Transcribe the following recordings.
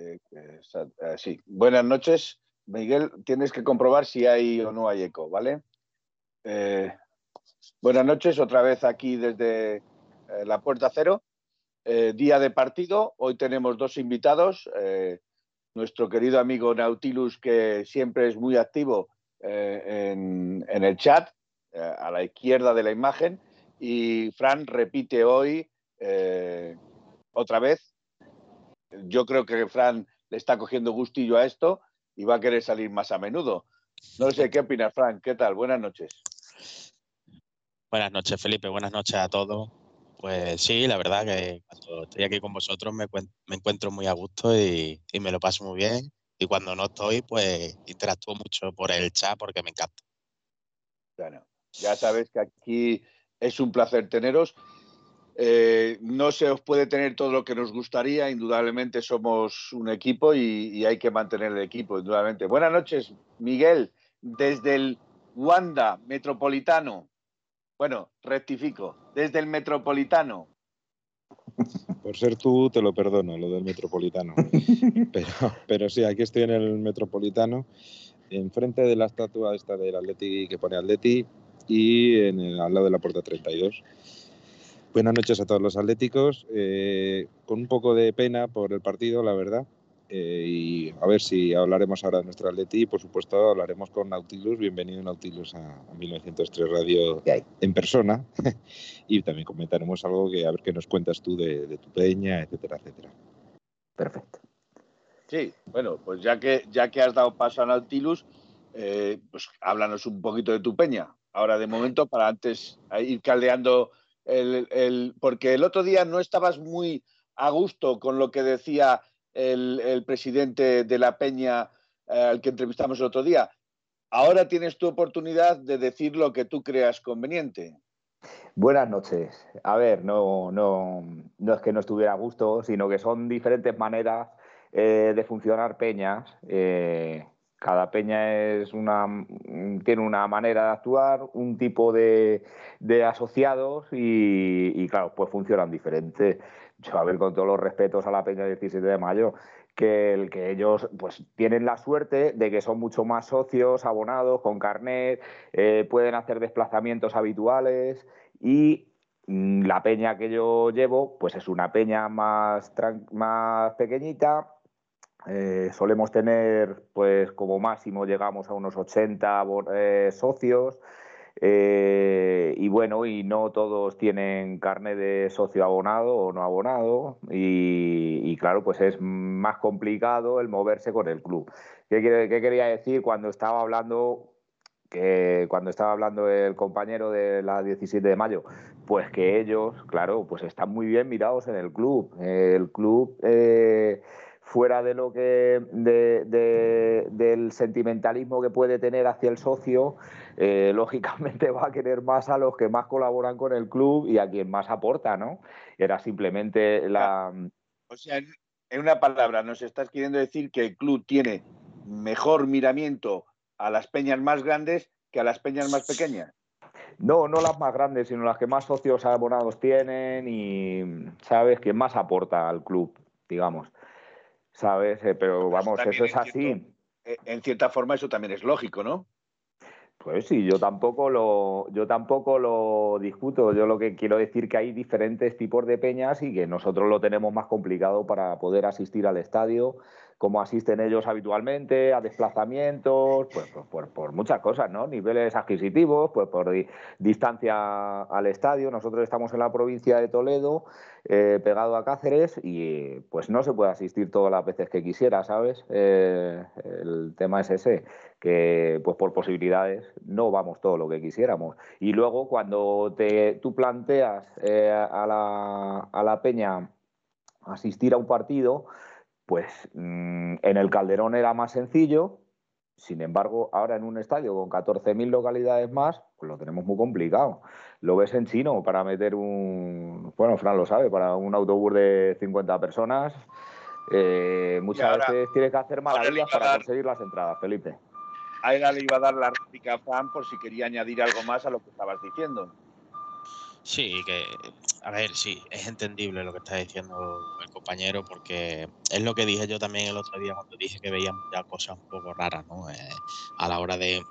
Eh, eh, eh, sí, buenas noches. Miguel, tienes que comprobar si hay o no hay eco, ¿vale? buenas noches, otra vez aquí desde la Puerta Cero. día de partido. Hoy tenemos dos invitados. nuestro querido amigo Nautilus, que siempre es muy activo en, el chat, a la izquierda de la imagen. Y Fran repite hoy otra vez. Yo creo que Fran le está cogiendo gustillo a esto y va a querer salir más a menudo. No sé qué opinas, Fran. ¿Qué tal? Buenas noches. Buenas noches, Felipe. Buenas noches a todos. Pues sí, la verdad que cuando estoy aquí con vosotros me, encuentro muy a gusto y, y, me lo paso muy bien. Y cuando no estoy, pues interactúo mucho por el chat porque me encanta. Bueno, ya sabes que aquí es un placer teneros eh, no se os puede tener todo lo que nos gustaría, indudablemente somos un equipo y, hay que mantener el equipo, indudablemente. Buenas noches, Miguel, desde el Wanda Metropolitano. Bueno, rectifico, desde el Metropolitano. Por ser tú, te lo perdono, lo del Metropolitano. pero, pero sí, aquí estoy en el Metropolitano, enfrente de la estatua esta del Atleti que pone Atleti y en al lado de la puerta 32 Buenas noches a todos los atléticos. Eh, con un poco de pena por el partido, la verdad. Eh, y a ver si hablaremos ahora de nuestro atleti y por supuesto hablaremos con Nautilus. Bienvenido Nautilus a, 1903 Radio en persona. y también comentaremos algo que a ver qué nos cuentas tú de, tu peña, etcétera, etcétera. Perfecto. Sí, bueno, pues ya que, ya que has dado paso a Nautilus, eh, pues háblanos un poquito de tu peña. Ahora de momento, para antes ir caldeando porque el otro día no estabas muy a gusto con lo que decía el, presidente de la Peña eh, al que entrevistamos el otro día. Ahora tienes tu oportunidad de decir lo que tú creas conveniente. Buenas noches. A ver, no, no, no es que no estuviera a gusto, sino que son diferentes maneras eh, de funcionar peñas. Eh, cada peña es una, tiene una manera de actuar, un tipo de, asociados y, claro, pues funcionan diferentes. Yo, a ver, con todos los respetos a la peña del 17 de mayo, que, el, que ellos pues tienen la suerte de que son mucho más socios, abonados, con carnet, eh, pueden hacer desplazamientos habituales y mm, la peña que yo llevo pues es una peña más, más pequeñita, eh, solemos tener, pues como máximo llegamos a unos 80 eh, socios. Eh, y bueno, y no todos tienen carne de socio abonado o no abonado. Y, claro, pues es más complicado el moverse con el club. ¿Qué, ¿Qué, quería decir cuando estaba hablando? Que cuando estaba hablando el compañero de la 17 de mayo, pues que ellos, claro, pues están muy bien mirados en el club. El club fuera de lo que del sentimentalismo que puede tener hacia el socio, eh, lógicamente va a querer más a los que más colaboran con el club y a quien más aporta, ¿no? Era simplemente la. O sea, en una palabra, nos estás queriendo decir que el club tiene mejor miramiento a las peñas más grandes que a las peñas más pequeñas. No, no las más grandes, sino las que más socios abonados tienen y, ¿sabes?, quien más aporta al club, digamos. ¿Sabes? Eh, pero vamos, eso es así. Eh, en cierta forma eso también es lógico, ¿no? Pues sí, yo tampoco lo, yo tampoco lo discuto. Yo lo que quiero decir que hay diferentes tipos de peñas y que nosotros lo tenemos más complicado para poder asistir al estadio como asisten ellos habitualmente, a desplazamientos, pues, pues por, muchas cosas, ¿no? Niveles adquisitivos, pues por distancia al estadio. Nosotros estamos en la provincia de Toledo, eh, pegado a Cáceres, y pues no se puede asistir todas las veces que quisiera, ¿sabes? Eh, el tema es ese, que pues por posibilidades no vamos todo lo que quisiéramos. Y luego cuando te, tú planteas eh, a, la, a la peña asistir a un partido, pues mm, en el Calderón era más sencillo, sin embargo, ahora en un estadio con 14.000 localidades más, pues lo tenemos muy complicado. Lo ves en chino para meter un, bueno, Fran lo sabe, para un autobús de 50 personas, eh, muchas veces tienes que hacer maravillas para conseguir las entradas, Felipe. Ahora le iba a dar la réplica a Fran por si quería añadir algo más a lo que estabas diciendo. Sí, que, a ver, sí, es entendible lo que está diciendo el compañero, porque es lo que dije yo también el otro día cuando dije que veíamos ya cosas un poco raras, ¿no? Eh, a la hora de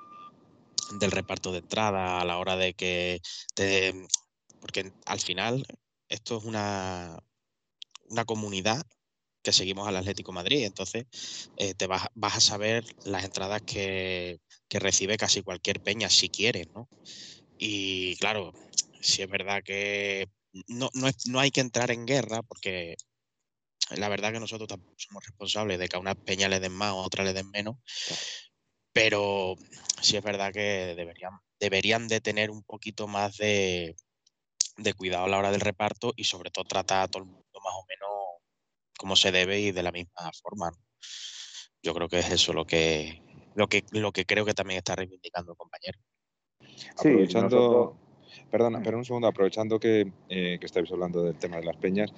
del reparto de entrada, a la hora de que porque al final esto es una, una comunidad que seguimos al Atlético Madrid, entonces eh, te vas, vas, a saber las entradas que, que recibe casi cualquier peña si quieres, ¿no? Y claro, si es verdad que no, no, hay que entrar en guerra porque la verdad que nosotros tampoco somos responsables de que a unas peñas le den más o a otras le den menos, pero sí es verdad que deberían, deberían de tener un poquito más de, cuidado a la hora del reparto y sobre todo tratar a todo el mundo más o menos como se debe y de la misma forma. Yo creo que es eso lo que, lo que, lo que creo que también está reivindicando el compañero. Sí, aprovechando, Perdona, pero un segundo, aprovechando que, eh, estáis hablando del tema de las peñas.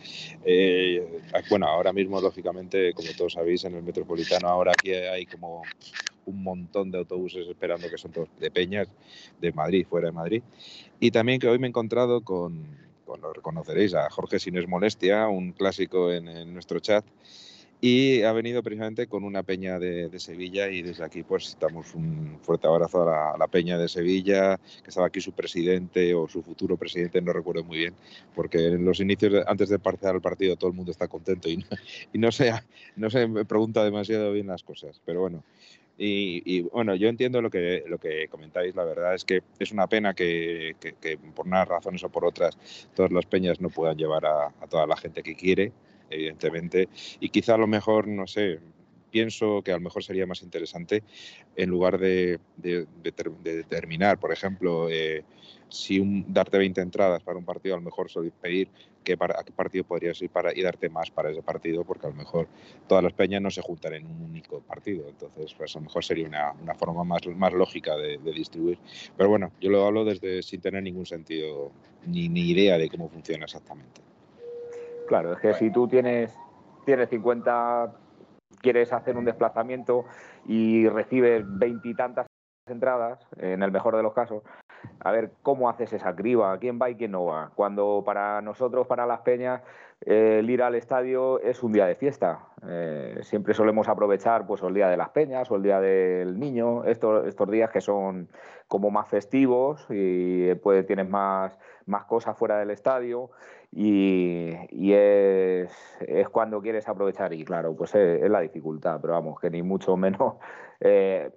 Eh, bueno, ahora mismo, lógicamente, como todos sabéis, en el metropolitano ahora aquí hay como un montón de autobuses esperando que son todos de peñas, de Madrid, fuera de Madrid. Y también que hoy me he encontrado con, lo reconoceréis, a Jorge Sin es Molestia, un clásico en nuestro chat, y ha venido precisamente con una peña de, Sevilla y desde aquí pues damos un fuerte abrazo a la, peña de Sevilla, que estaba aquí su presidente o su futuro presidente, no recuerdo muy bien, porque en los inicios, antes de empezar el partido, todo el mundo está contento y no, se, no se pregunta demasiado bien las cosas, pero bueno. Y, bueno, yo entiendo lo que, lo que comentáis, la verdad es que es una pena que, por unas razones o por otras todas las peñas no puedan llevar a toda la gente que quiere, evidentemente. Y quizá a lo mejor, no sé, pienso que a lo mejor sería más interesante en lugar de, determinar, por ejemplo, eh, si un, darte 20 entradas para un partido, a lo mejor pedir qué para, a qué partido podrías ir para, y darte más para ese partido, porque a lo mejor todas las peñas no se juntan en un único partido. Entonces, pues a lo mejor sería una, una forma más, más lógica de, distribuir. Pero bueno, yo lo hablo desde sin tener ningún sentido ni, ni idea de cómo funciona exactamente. Claro, es que si tú tienes, tienes 50, quieres hacer un desplazamiento y recibes veintitantas entradas, en el mejor de los casos, a ver cómo haces esa criba, quién va y quién no va. Cuando para nosotros, para las peñas, el ir al estadio es un día de fiesta. Eh, siempre solemos aprovechar pues, el día de las peñas o el día del niño, estos, días que son como más festivos y pues, tienes más, más cosas fuera del estadio y, es, cuando quieres aprovechar y claro, pues es, la dificultad, pero vamos, que ni mucho menos eh,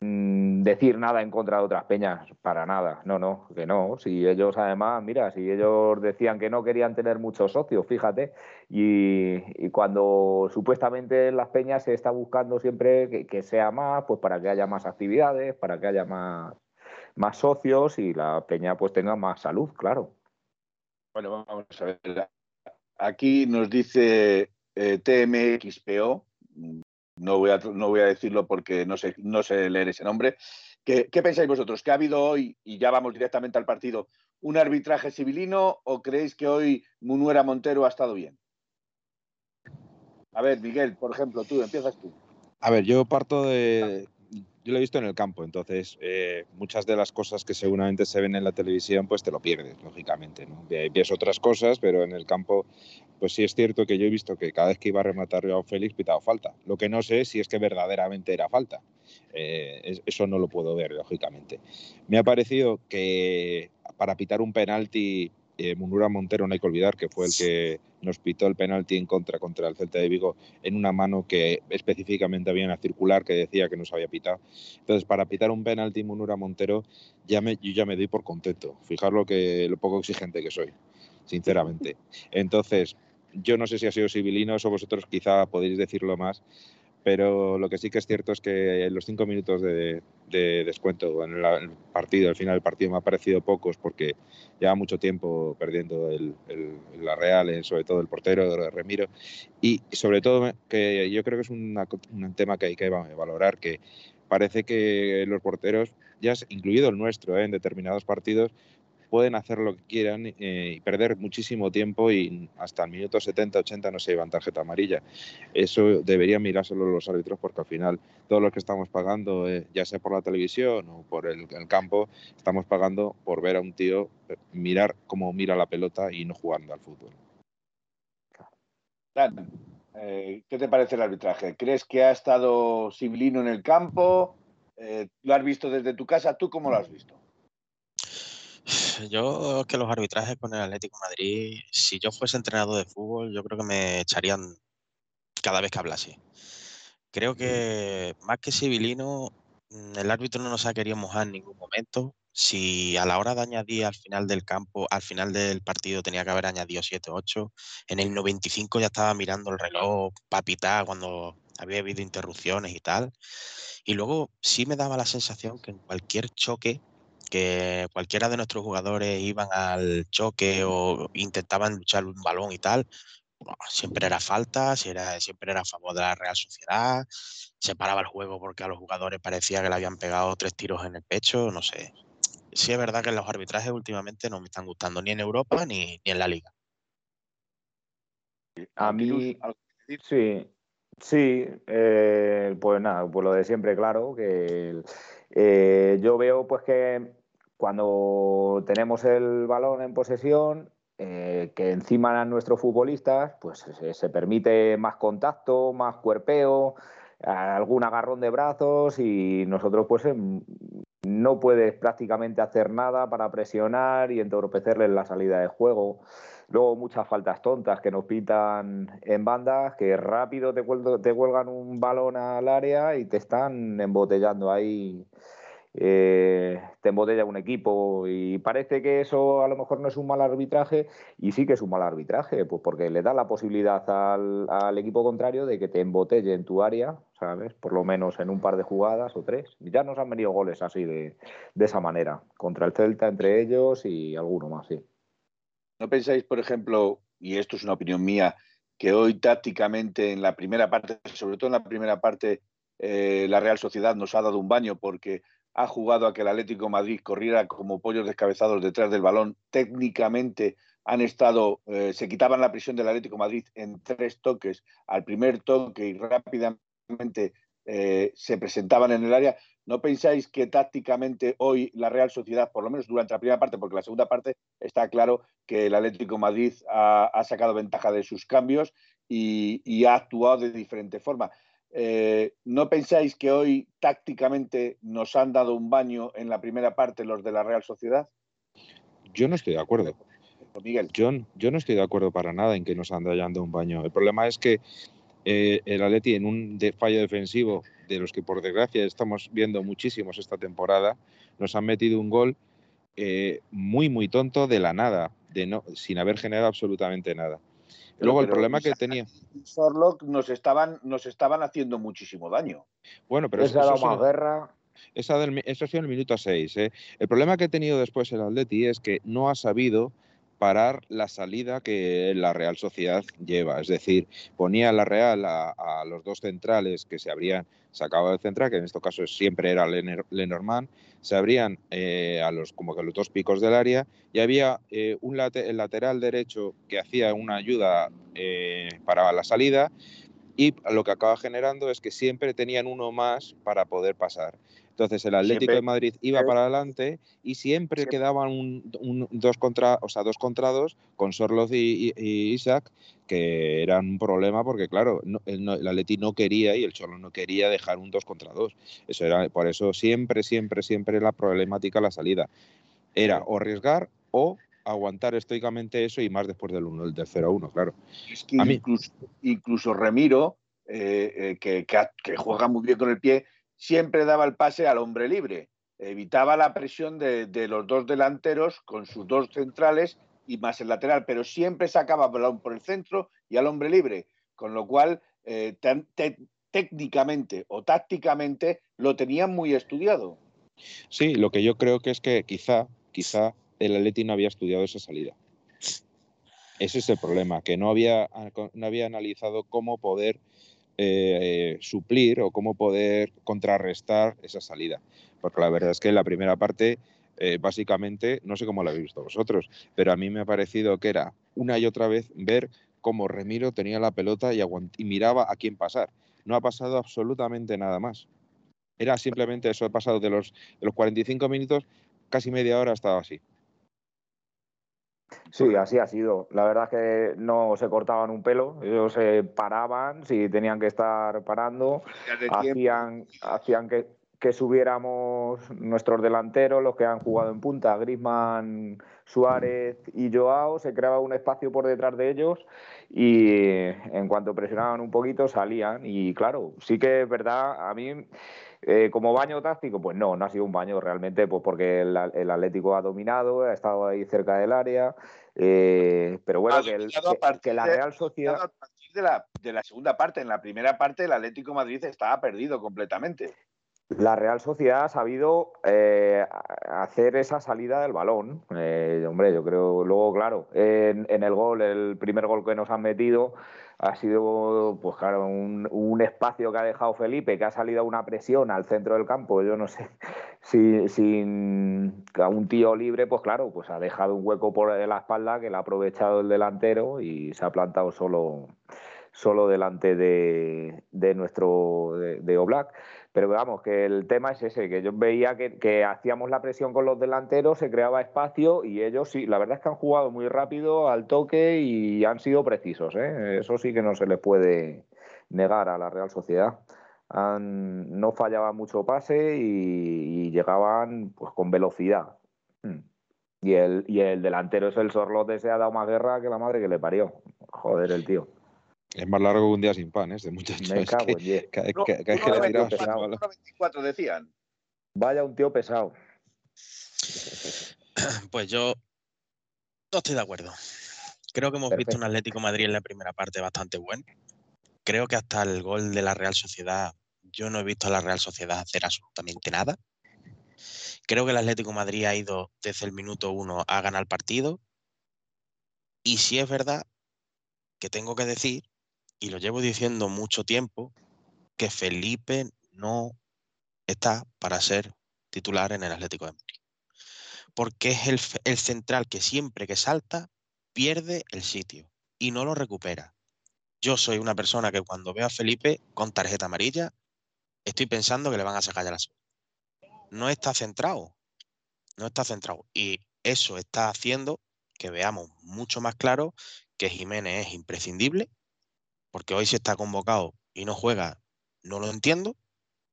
mm, decir nada en contra de otras peñas, para nada, no, no, que no, si ellos además, mira, si ellos decían que no querían tener muchos socios, fíjate, y, cuando supuestamente en las peñas se está buscando siempre que, que sea más, pues para que haya más actividades, para que haya más más socios y la peña pues tenga más salud, claro. Bueno, vamos a ver. Aquí nos dice eh, TMXPO, no voy, a, no voy a decirlo porque no sé, no sé leer ese nombre. ¿Qué, ¿Qué pensáis vosotros? ¿Que ha habido hoy, y ya vamos directamente al partido, un arbitraje civilino o creéis que hoy Munuera Montero ha estado bien? A ver, Miguel, por ejemplo, tú, empiezas tú. A ver, yo parto de, yo lo he visto en el campo, entonces eh, muchas de las cosas que seguramente se ven en la televisión, pues te lo pierdes, lógicamente. ¿no? Ves otras cosas, pero en el campo, pues sí es cierto que yo he visto que cada vez que iba a rematar a Félix pitaba falta. Lo que no sé si es que verdaderamente era falta. Eh, eso no lo puedo ver, lógicamente. Me ha parecido que para pitar un penalti, eh, Munura Montero no hay que olvidar que fue el que nos pitó el penalti en contra contra el Celta de Vigo en una mano que específicamente había una circular que decía que nos había pitado. Entonces, para pitar un penalti Munura Montero, ya me, yo ya me doy por contento. Fijar lo, que, lo poco exigente que soy, sinceramente. Entonces, yo no sé si ha sido civilino o vosotros quizá podéis decirlo más, pero lo que sí que es cierto es que los cinco minutos de, descuento en el partido, al final del partido me ha parecido pocos porque lleva mucho tiempo perdiendo el, la Real, sobre todo el portero Remiro, y sobre todo que yo creo que es un tema que hay que valorar, que parece que los porteros, ya incluido el nuestro, ¿eh? en determinados partidos, pueden hacer lo que quieran eh, y perder muchísimo tiempo y hasta el minuto 70, 80 no se llevan tarjeta amarilla. Eso deberían mirárselo los árbitros porque al final todos los que estamos pagando, eh, ya sea por la televisión o por el, campo, estamos pagando por ver a un tío eh, mirar cómo mira la pelota y no jugando al fútbol. ¿qué te parece el arbitraje? ¿Crees que ha estado Sibilino en el campo? ¿Lo has visto desde tu casa? ¿Tú cómo lo has visto? Yo que los arbitrajes con el Atlético Madrid, si yo fuese entrenador de fútbol, yo creo que me echarían cada vez que hablase. Creo que más que civilino, mm, el árbitro no nos ha querido mojar en ningún momento. Si a la hora de añadir al final del campo, al final del partido tenía que haber añadido 7 8, en el 95 ya estaba mirando el reloj para pitar cuando había habido interrupciones y tal. Y luego sí me daba la sensación que en cualquier choque que cualquiera de nuestros jugadores iban al choque o intentaban luchar un balón y tal, siempre era falta, siempre era a favor de la Real Sociedad, se paraba el juego porque a los jugadores parecía que le habían pegado tres tiros en el pecho, no sé. Sí es verdad que los arbitrajes últimamente no me están gustando ni en Europa ni, en la liga. A mí, sí, sí, eh, pues nada, pues lo de siempre, claro, que eh, yo veo pues que cuando tenemos el balón en posesión, eh, que encima a nuestros futbolistas, pues se, permite más contacto, más cuerpeo, algún agarrón de brazos y nosotros pues em, no puedes prácticamente hacer nada para presionar y entorpecerles la salida de juego. Luego muchas faltas tontas que nos pitan en bandas, que rápido te, te cuelgan un balón al área y te están embotellando ahí eh, te embotella un equipo y parece que eso a lo mejor no es un mal arbitraje y sí que es un mal arbitraje, pues porque le da la posibilidad al, equipo contrario de que te embotelle en tu área, ¿sabes? Por lo menos en un par de jugadas o tres. Ya nos han venido goles así de, esa manera, contra el Celta entre ellos y alguno más, sí. ¿No pensáis, por ejemplo, y esto es una opinión mía, que hoy tácticamente en la primera parte, sobre todo en la primera parte, eh, la Real Sociedad nos ha dado un baño porque ha jugado a que el Atlético Madrid corriera como pollos descabezados detrás del balón. Técnicamente han estado, eh, se quitaban la prisión del Atlético Madrid en tres toques, al primer toque y rápidamente eh, se presentaban en el área. ¿No pensáis que tácticamente hoy la Real Sociedad, por lo menos durante la primera parte, porque la segunda parte está claro que el Atlético Madrid ha, sacado ventaja de sus cambios y ha actuado de diferente forma? Eh, ¿No pensáis que hoy tácticamente nos han dado un baño en la primera parte los de la Real Sociedad? Yo no estoy de acuerdo. Miguel. Yo, yo no estoy de acuerdo para nada en que nos han dado un baño. El problema es que eh, el Atleti en un fallo defensivo de los que por desgracia estamos viendo muchísimos esta temporada, nos han metido un gol eh, muy muy tonto de la nada, de no, sin haber generado absolutamente nada. Luego el problema que tenía. Sorlock nos estaban, nos estaban haciendo muchísimo daño. Bueno, pero esa eso, más guerra. Esa del, eso ha sido en el minuto 6. ¿eh? El problema que ha tenido después el Atleti es que no ha sabido parar la salida que la Real Sociedad lleva. Es decir, ponía la Real a, los dos centrales que se habrían sacado del central, que en este caso siempre era Lenormand, se abrían eh, a los como que los dos picos del área y había eh, un el lateral derecho que hacía una ayuda eh, para la salida y lo que acaba generando es que siempre tenían uno más para poder pasar. Entonces el Atlético de Madrid iba para adelante y siempre quedaban un, dos contra, o sea, dos contra dos con Sorloz y, Isaac, que eran un problema porque claro, el, el, Atleti no quería y el Cholo no quería dejar un dos contra dos. Eso era, por eso siempre, siempre, siempre la problemática la salida. Era o arriesgar o aguantar estoicamente eso y más después del 1, del 0-1, claro. Es que incluso, incluso, Remiro, eh, eh, que, que, juega muy bien con el pie, siempre daba el pase al hombre libre. Evitaba la presión de, los dos delanteros con sus dos centrales y más el lateral, pero siempre sacaba por el centro y al hombre libre, con lo cual eh, técnicamente o tácticamente lo tenían muy estudiado. Sí, lo que yo creo que es que quizá, quizá el Atleti no había estudiado esa salida. Ese es el problema, que no había, no había analizado cómo poder eh, suplir o cómo poder contrarrestar esa salida. Porque la verdad es que la primera parte, eh, básicamente, no sé cómo lo habéis visto vosotros, pero a mí me ha parecido que era una y otra vez ver cómo Remiro tenía la pelota y, y miraba a quién pasar. No ha pasado absolutamente nada más. Era simplemente eso, he pasado de los, de los 45 minutos, casi media hora estaba así. Sí, así ha sido. La verdad es que no se cortaban un pelo, ellos se paraban, si tenían que estar parando, hacían, hacían que, que, subiéramos nuestros delanteros, los que han jugado en punta, Grisman, Suárez y Joao, se creaba un espacio por detrás de ellos y en cuanto presionaban un poquito salían y claro, sí que es verdad, a mí eh, como baño táctico, pues no, no ha sido un baño realmente, pues porque el, Atlético ha dominado, ha estado ahí cerca del área, eh, pero bueno, que, la Real Sociedad... A partir de la, de la segunda parte, en la primera parte el Atlético Madrid estaba perdido completamente. La Real Sociedad ha sabido eh, hacer esa salida del balón. hombre, yo creo, luego, claro, en, el gol, el primer gol que nos han metido, ha sido, pues claro, un, espacio que ha dejado Felipe, que ha salido una presión al centro del campo. Yo no sé si sin a un tío libre, pues claro, pues ha dejado un hueco por la espalda que le ha aprovechado el delantero y se ha plantado solo, solo delante de, de nuestro de, de Oblak. Pero vamos, que el tema es ese, que yo veía que, hacíamos la presión con los delanteros, se creaba espacio y ellos sí, la verdad es que han jugado muy rápido al toque y han sido precisos. ¿eh? Eso sí que no se les puede negar a la Real Sociedad. no fallaban mucho pase y, llegaban pues con velocidad. Hmm. Y el, y el delantero es el Sorlote, se ha dado más guerra que la madre que le parió. Joder, el tío. Es más largo que un día sin pan, ¿eh? Este muchacho. Me cago que, que, 24 decían. Vaya un tío pesado. Pues yo no estoy de acuerdo. Creo que hemos visto un Atlético Madrid en la primera parte bastante bueno. Creo que hasta el gol de la Real Sociedad, yo no he visto a la Real Sociedad hacer absolutamente nada. Creo que el Atlético Madrid ha ido desde el minuto uno a ganar el partido. Y si es verdad que tengo que decir y lo llevo diciendo mucho tiempo, que Felipe no está para ser titular en el Atlético de Madrid. Porque es el, central que siempre que salta pierde el sitio y no lo recupera. Yo soy una persona que cuando veo a Felipe con tarjeta amarilla, estoy pensando que le van a sacar ya la suerte. No está centrado. No está centrado. Y eso está haciendo que veamos mucho más claro que Jiménez es imprescindible porque hoy si está convocado y no juega, no lo entiendo.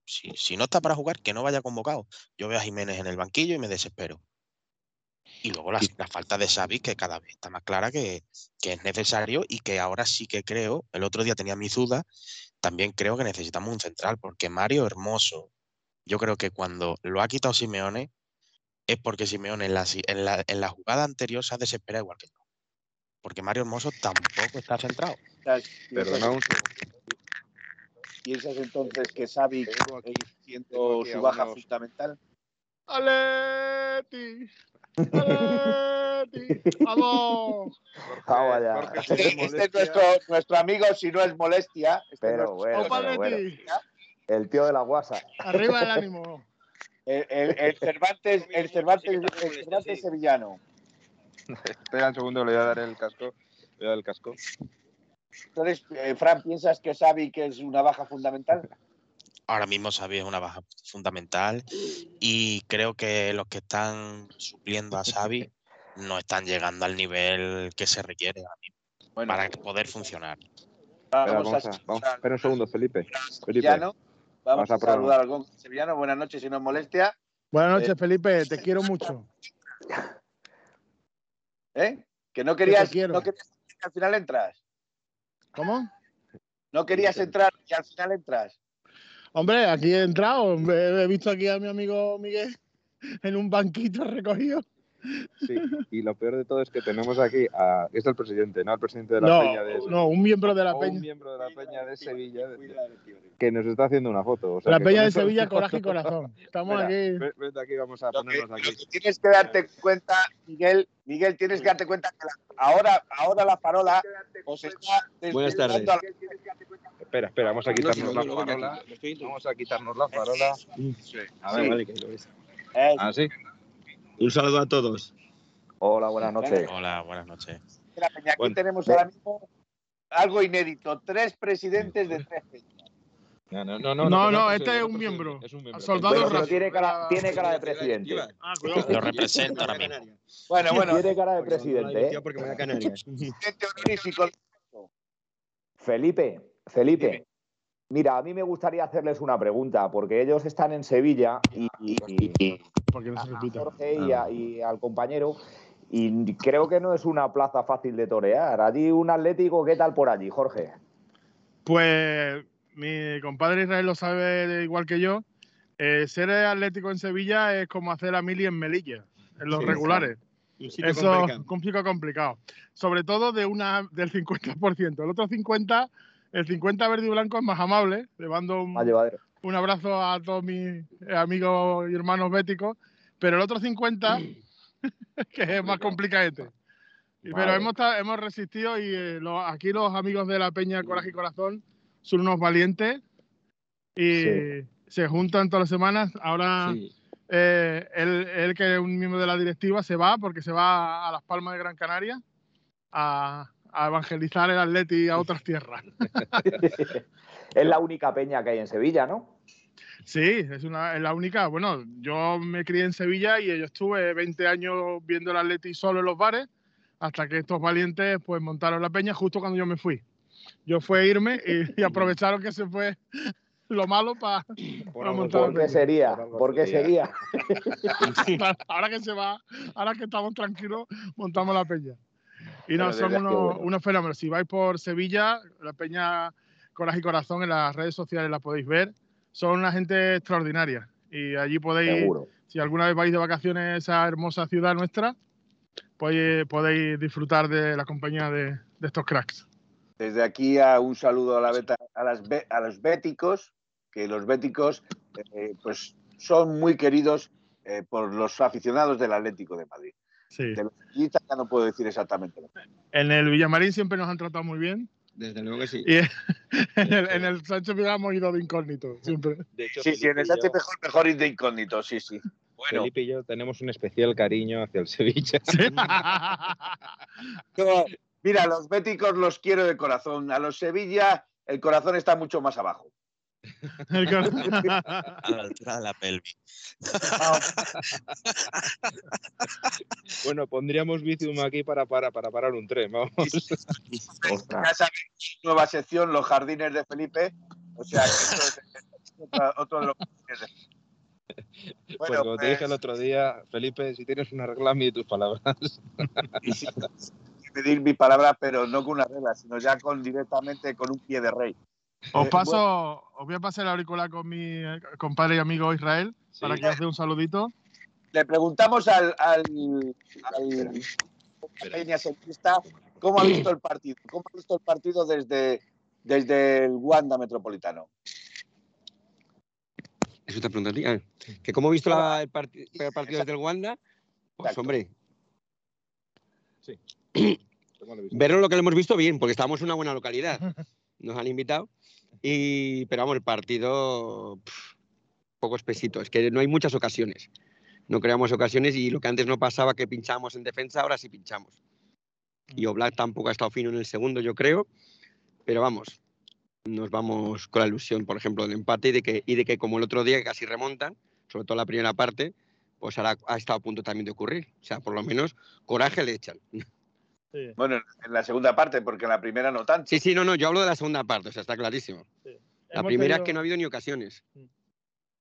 Si, no está para jugar, que no vaya convocado. Yo veo a Jiménez en el banquillo y me desespero. Y luego la, falta de Xavi, que cada vez está más clara que, es necesario y que ahora sí que creo, el otro día tenía mis dudas, también creo que necesitamos un central, porque Mario Hermoso, yo creo que cuando lo ha quitado Simeone, es porque Simeone en la, en la, en la jugada anterior se ha desesperado igual que yo. Porque Mario Hermoso tampoco está centrado. Perdona un ¿Piensas entonces que Xavi aquí siendo su baja fundamental? ¡Aleti! ¡Aleti! ¡Vamos! Este, este, es nuestro, nuestro, amigo, si no es molestia. Este pero, bueno, El tío de la guasa. Arriba el ánimo. El, el, Cervantes, el Cervantes, el Cervantes sevillano. Espera un segundo, le voy a dar el casco. Le voy a dar el casco. Entonces, eh, Fran, ¿piensas que Xavi que es una baja fundamental? Ahora mismo Xavi es una baja fundamental y creo que los que están supliendo a Xavi no están llegando al nivel que se requiere para poder funcionar. Vamos, a, espera un segundo, Felipe. Felipe. Vamos, a, saludar al Sevillano. Buenas noches, si no es molestia. Buenas noches, eh, Felipe. Te quiero mucho. ¿Eh? Que no querías, quiero. no querías que al final entras. ¿Cómo? No querías entrar y al final entras. Hombre, aquí he entrado. He he visto aquí a mi amigo Miguel en un banquito recogido. Sí, y lo peor de todo es que tenemos aquí a. Es el presidente, ¿no? El presidente de la No, Peña de. no, un miembro de la peña. un miembro de la Peña de Sevilla de- que nos está haciendo una foto. o sea La que peña de eso- Sevilla, coraje y corazón. Estamos aquí. ven- Vente aquí, vamos a Lo que, ponernos lo aquí. que tienes que darte cuenta, Miguel, Miguel, tienes que darte cuenta que la- ahora, ahora la farola os está Buenas tardes. la- Espera, espera, vamos a quitarnos la No, no, estoy- Vamos a quitarnos la farola. A ver, vale, que lo ves. ¿Ah, sí? Un saludo a todos. Hola, buenas noches. Hola, buenas noches. peña, aquí Bueno. tenemos ahora mismo algo inédito, tres presidentes de tres peñas. No, no, no, no, No, no, es este es un miembro. Es un miembro. Soldado Bueno, pero Rafa. tiene cara, tiene cara de presidente. Ah. Lo represento ahora mismo. Bueno, bueno, Tiene cara de presidente, ¿eh? Porque me. Felipe, Felipe. Mira, a mí me gustaría hacerles una pregunta, porque ellos están en Sevilla y, y- Porque no a se repita. Jorge y, a- y al compañero, y creo que no es una plaza fácil de torear. Allí un Atlético, ¿qué tal por allí, Jorge? Pues mi compadre Israel lo sabe igual que yo. Eh, ser atlético en Sevilla es como hacer a Mili en Melilla, en los Sí, regulares. Sitio Eso es complicado. complicado, complicado. Sobre todo de una, del 50%. El otro 50%, el 50% verde y blanco es más amable. Le mando un, un abrazo a todos mis amigos y hermanos béticos. Pero el otro 50%, que es más complicadete. Y- Pero Vale. hemos, hemos resistido y eh, aquí los amigos de la Peña Coraje y Corazón son unos valientes y Sí. se juntan todas las semanas. Ahora Sí. eh, él, él, que es un miembro de la directiva, se va porque se va a Las Palmas de Gran Canaria a, a evangelizar el Atleti a otras tierras. es la única peña que hay en Sevilla, ¿no? Sí, es, una, es la única. Bueno, yo me crié en Sevilla y yo estuve 20 años viendo el Atleti solo en los bares hasta que estos valientes pues montaron la peña justo cuando yo me fui. Yo fui a irme y, y aprovecharon que se fue lo malo para a ¿Por qué sería? ¿Por qué sería? ahora que se va, ahora que estamos tranquilos, montamos la peña. Y no, son unos, qué bueno. unos fenómenos. Si vais por Sevilla, la peña Coraje y Corazón en las redes sociales la podéis ver. Son una gente extraordinaria. Y allí podéis, Seguro. si alguna vez vais de vacaciones a esa hermosa ciudad nuestra, pues podéis disfrutar de la compañía de, de estos cracks. Desde aquí a un saludo a, la beta- a, las, a los béticos, que los béticos eh, pues son muy queridos eh, por los aficionados del Atlético de Madrid. Sí. De los sevilletas ya no puedo decir exactamente. En el Villamarín siempre nos han tratado muy bien. Desde luego que sí. Y en el, en el Sánchez Vega hemos ido de incógnito, siempre. De hecho, Sí, sí, en el Sánchez yo- mejor, mejor ir de incógnito, sí, sí. Bueno, Felipe y yo tenemos un especial cariño hacia el Sevilla. Sí. mira, a los béticos los quiero de corazón. A los Sevilla el corazón está mucho más abajo. El A la altura de la pelvis. Bueno, pondríamos Bizum aquí para, para, para parar un tren, vamos. Ya Ostras. sabéis, nueva sección, los jardines de Felipe. O sea, que esto es otro, otro de los jardines de Felipe. Pues Bueno, como te dije el pues, otro día, Felipe, si tienes una reclame y tus palabras. pedir mi palabra, pero no con una regla, sino ya con directamente con un pie de rey. Os Eh, paso, os voy a pasar el auricular con mi eh, compadre y amigo Israel para que os dé un saludito. Le preguntamos al, al, al peña sevillista cómo ha visto el partido, cómo ha visto el partido desde, desde el Wanda Metropolitano. Eso. Ah, que cómo he visto la- el, el partido desde el Wanda, pues Exacto. hombre, ¿Cómo lo viste? verlo lo que lo hemos visto bien, porque estábamos en una buena localidad. Nos han invitado. Y, pero vamos, el partido pf, poco espesito. Es que no hay muchas ocasiones. No creamos ocasiones y lo que antes no pasaba que pinchábamos en defensa, ahora sí pinchamos. Y Oblak tampoco ha estado fino en el segundo, yo creo. Pero vamos, nos vamos con la ilusión, por ejemplo, del empate y de que, y de que como el otro día que casi remontan, sobre todo la primera parte, pues ahora ha estado a punto también de ocurrir. O sea, por lo menos coraje le echan. Bueno, en la segunda parte, porque en la primera no tanto. Sí, sí, no, no, yo hablo de la segunda parte, o sea, está clarísimo. La Hemos primera es tenido- que no ha habido ni ocasiones.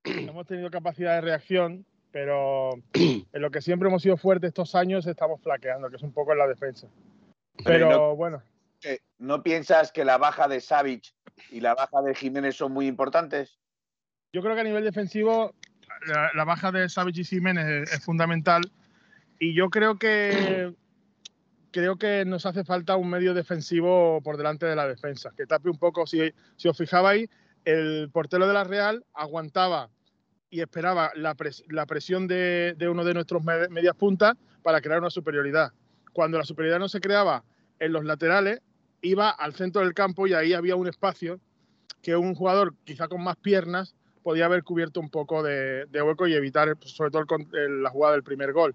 hemos tenido capacidad de reacción pero en lo que siempre hemos sido fuertes estos años estamos flaqueando, que es un poco en la defensa. Pero no- bueno, Eh, ¿No piensas que la baja de Savic y la baja de Jiménez son muy importantes? yo creo que a nivel defensivo la, la baja de Savage y Jiménez es, es fundamental y yo creo que creo que nos hace falta un medio defensivo por delante de la defensa, que tape un poco, si, si os fijabais, el portero de la Real aguantaba y esperaba la, pres- la presión de, de uno de nuestros me- medias puntas para crear una superioridad. Cuando la superioridad no se creaba en los laterales, iba al centro del campo y ahí había un espacio que un jugador quizá con más piernas podía haber cubierto un poco de, de hueco y evitar pues, sobre todo el la jugada del primer gol.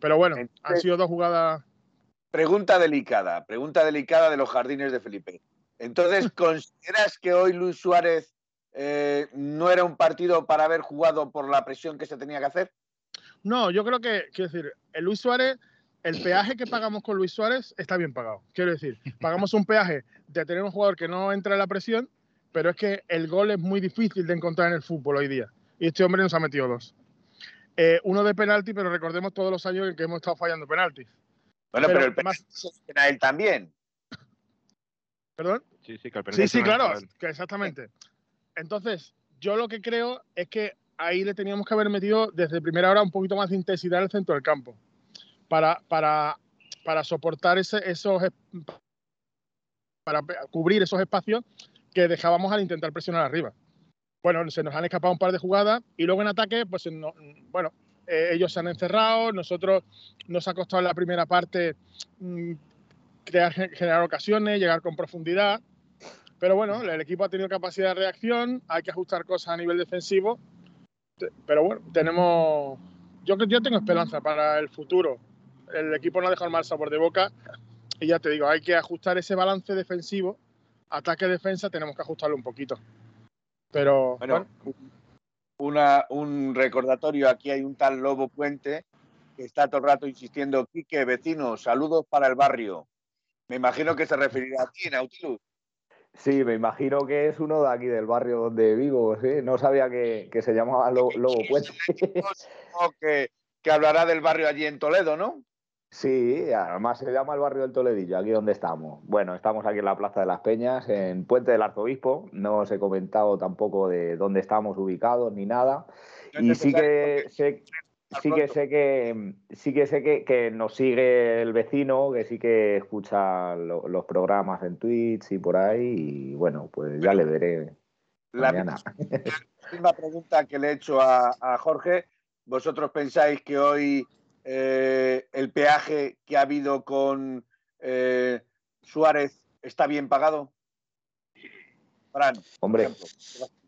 Pero bueno, han sido dos jugadas Pregunta delicada, pregunta delicada de los jardines de Felipe. Entonces, ¿consideras que hoy Luis Suárez eh, no era un partido para haber jugado por la presión que se tenía que hacer? No, yo creo que, quiero decir, el Luis Suárez, el peaje que pagamos con Luis Suárez está bien pagado. Quiero decir, pagamos un peaje de tener un jugador que no entra en la presión, pero es que el gol es muy difícil de encontrar en el fútbol hoy día. Y este hombre nos ha metido dos. Eh, uno de penalti, pero recordemos todos los años en que hemos estado fallando penaltis. Bueno, Pero pero, el más- penalti se lo a él también. ¿Perdón? Sí, sí, que al Sí, sí, claro, que exactamente. Entonces, yo lo que creo es que ahí le teníamos que haber metido desde primera hora un poquito más de intensidad al centro del campo para, para, para soportar ese, esos es- para cubrir esos espacios que dejábamos al intentar presionar arriba. Bueno, se nos han escapado un par de jugadas y luego en ataque, pues no- bueno, eh, ellos se han encerrado, nosotros nos ha costado en la primera parte mm, crear, generar ocasiones, llegar con profundidad. Pero bueno, el equipo ha tenido capacidad de reacción, hay que ajustar cosas a nivel defensivo. Pero bueno, tenemos. Yo, yo tengo esperanza para el futuro. El equipo no ha dejado mal sabor de boca. Y ya te digo, hay que ajustar ese balance defensivo. Ataque-defensa, tenemos que ajustarlo un poquito. Pero Bueno, bueno, una, un recordatorio, aquí hay un tal Lobo Puente que está todo el rato insistiendo, Quique, vecino, saludos para el barrio. Me imagino que se referirá a ti, Nautilus. Sí, me imagino que es uno de aquí del barrio donde vivo. ¿sí? No sabía que, que se llamaba Lo- Lobo Puente. Que, que hablará del barrio allí en Toledo, ¿no? Sí, además se llama el barrio del Toledillo, aquí donde estamos. Bueno, estamos aquí en la Plaza de las Peñas, en Puente del Arzobispo. No os he comentado tampoco de dónde estamos ubicados ni nada. Y sí que sé, sí que sé que sí que sé que, que nos sigue el vecino, que sí que escucha lo- los programas en Twitch y por ahí. Y bueno, pues ya le veré La mañana. misma pregunta que le he hecho a, a Jorge. ¿Vosotros pensáis que hoy eh, el peaje que ha habido con eh, Suárez está bien pagado? Fran, Hombre.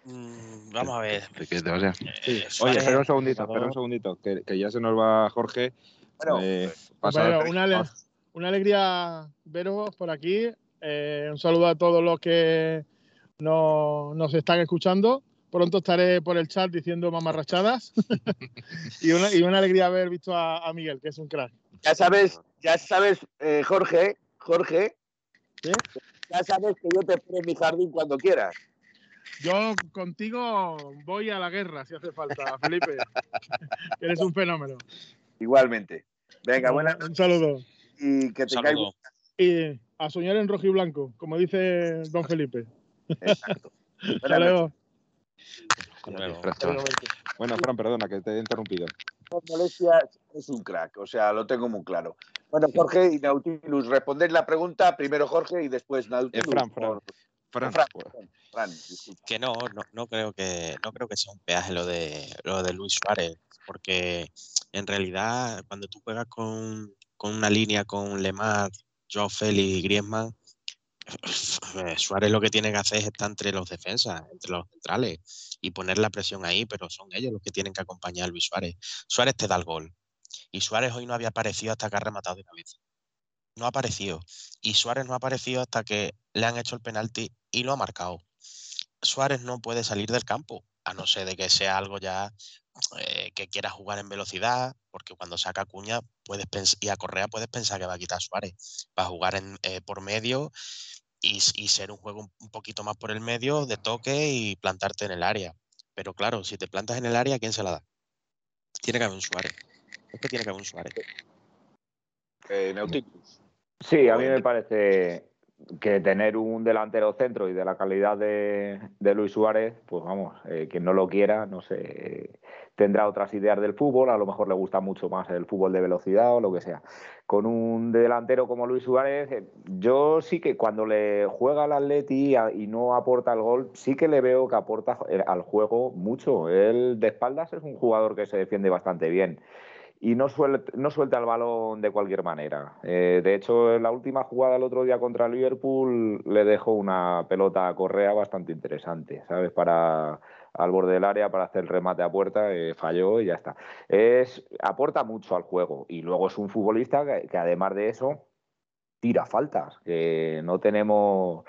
Mm, vamos a ver. ¿De qué te vas a- Eh, Oye, espera un segundito, espera un segundito, que, que ya se nos va Jorge. Bueno, Eh, Compañero, una, ale- una alegría veros por aquí. Eh, un saludo a todos los que no- nos están escuchando. Pronto estaré por el chat diciendo mamarrachadas. y, una, y una alegría haber visto a, a Miguel, que es un crack. ya sabes, ya sabes, eh, Jorge, Jorge, ¿Qué? ya sabes que yo te espero en mi jardín cuando quieras. Yo contigo voy a la guerra si hace falta, Felipe. Eres un fenómeno. Igualmente. Venga, buenas Un saludo. y que tengáis saludo. Y a soñar en rojo y blanco, como dice don Felipe. Exacto. Hasta luego. Bueno, Fran, perdona que te he interrumpido. Es un crack, o sea, lo tengo muy claro. Bueno, Jorge y Nautilus, responded la pregunta, primero Jorge y después Eh, Nautilus. Fran, Fran. por- Fran. Que no, no, no creo que no creo que sea un peaje lo de lo de Luis Suárez, porque en realidad cuando tú juegas con, con una línea con Lemar, Joao Félix y Griezmann, eh, Suárez lo que tiene que hacer es estar entre los defensas, entre los centrales y poner la presión ahí, pero son ellos los que tienen que acompañar a Luis Suárez. Suárez te da el gol y Suárez hoy no había aparecido hasta que ha rematado de cabeza. No ha aparecido y Suárez no ha aparecido hasta que le han hecho el penalti y lo ha marcado. Suárez no puede salir del campo, a no ser de que sea algo ya eh, que quiera jugar en velocidad, porque cuando saca Cuña puedes y a Correa puedes pensar que va a quitar a Suárez, va a jugar en, eh, por medio y, ser un juego un, un poquito más por el medio, de toque y plantarte en el área. Pero claro, si te plantas en el área, ¿quién se la da? Tiene que haber un Suárez. Es que tiene que haber un Suárez. Eh, Nautilus. Sí, a mí me parece que tener un delantero centro y de la calidad de, Luis Suárez, pues vamos, eh, quien no lo quiera, no sé, tendrá otras ideas del fútbol, a lo mejor le gusta mucho más el fútbol de velocidad o lo que sea. Con un delantero como Luis Suárez, eh, yo sí que cuando le juega al Atleti a- y no aporta el gol, sí que le veo que aporta eh, al juego mucho. Él de espaldas es un jugador que se defiende bastante bien y no suelta, no suelta el balón de cualquier manera. Eh, de hecho, en la última jugada el otro día contra Liverpool le dejó una pelota a Correa bastante interesante, ¿sabes? Para al borde del área para hacer el remate a puerta, eh, falló y ya está. Es, aporta mucho al juego y luego es un futbolista que, además de eso tira faltas, que no tenemos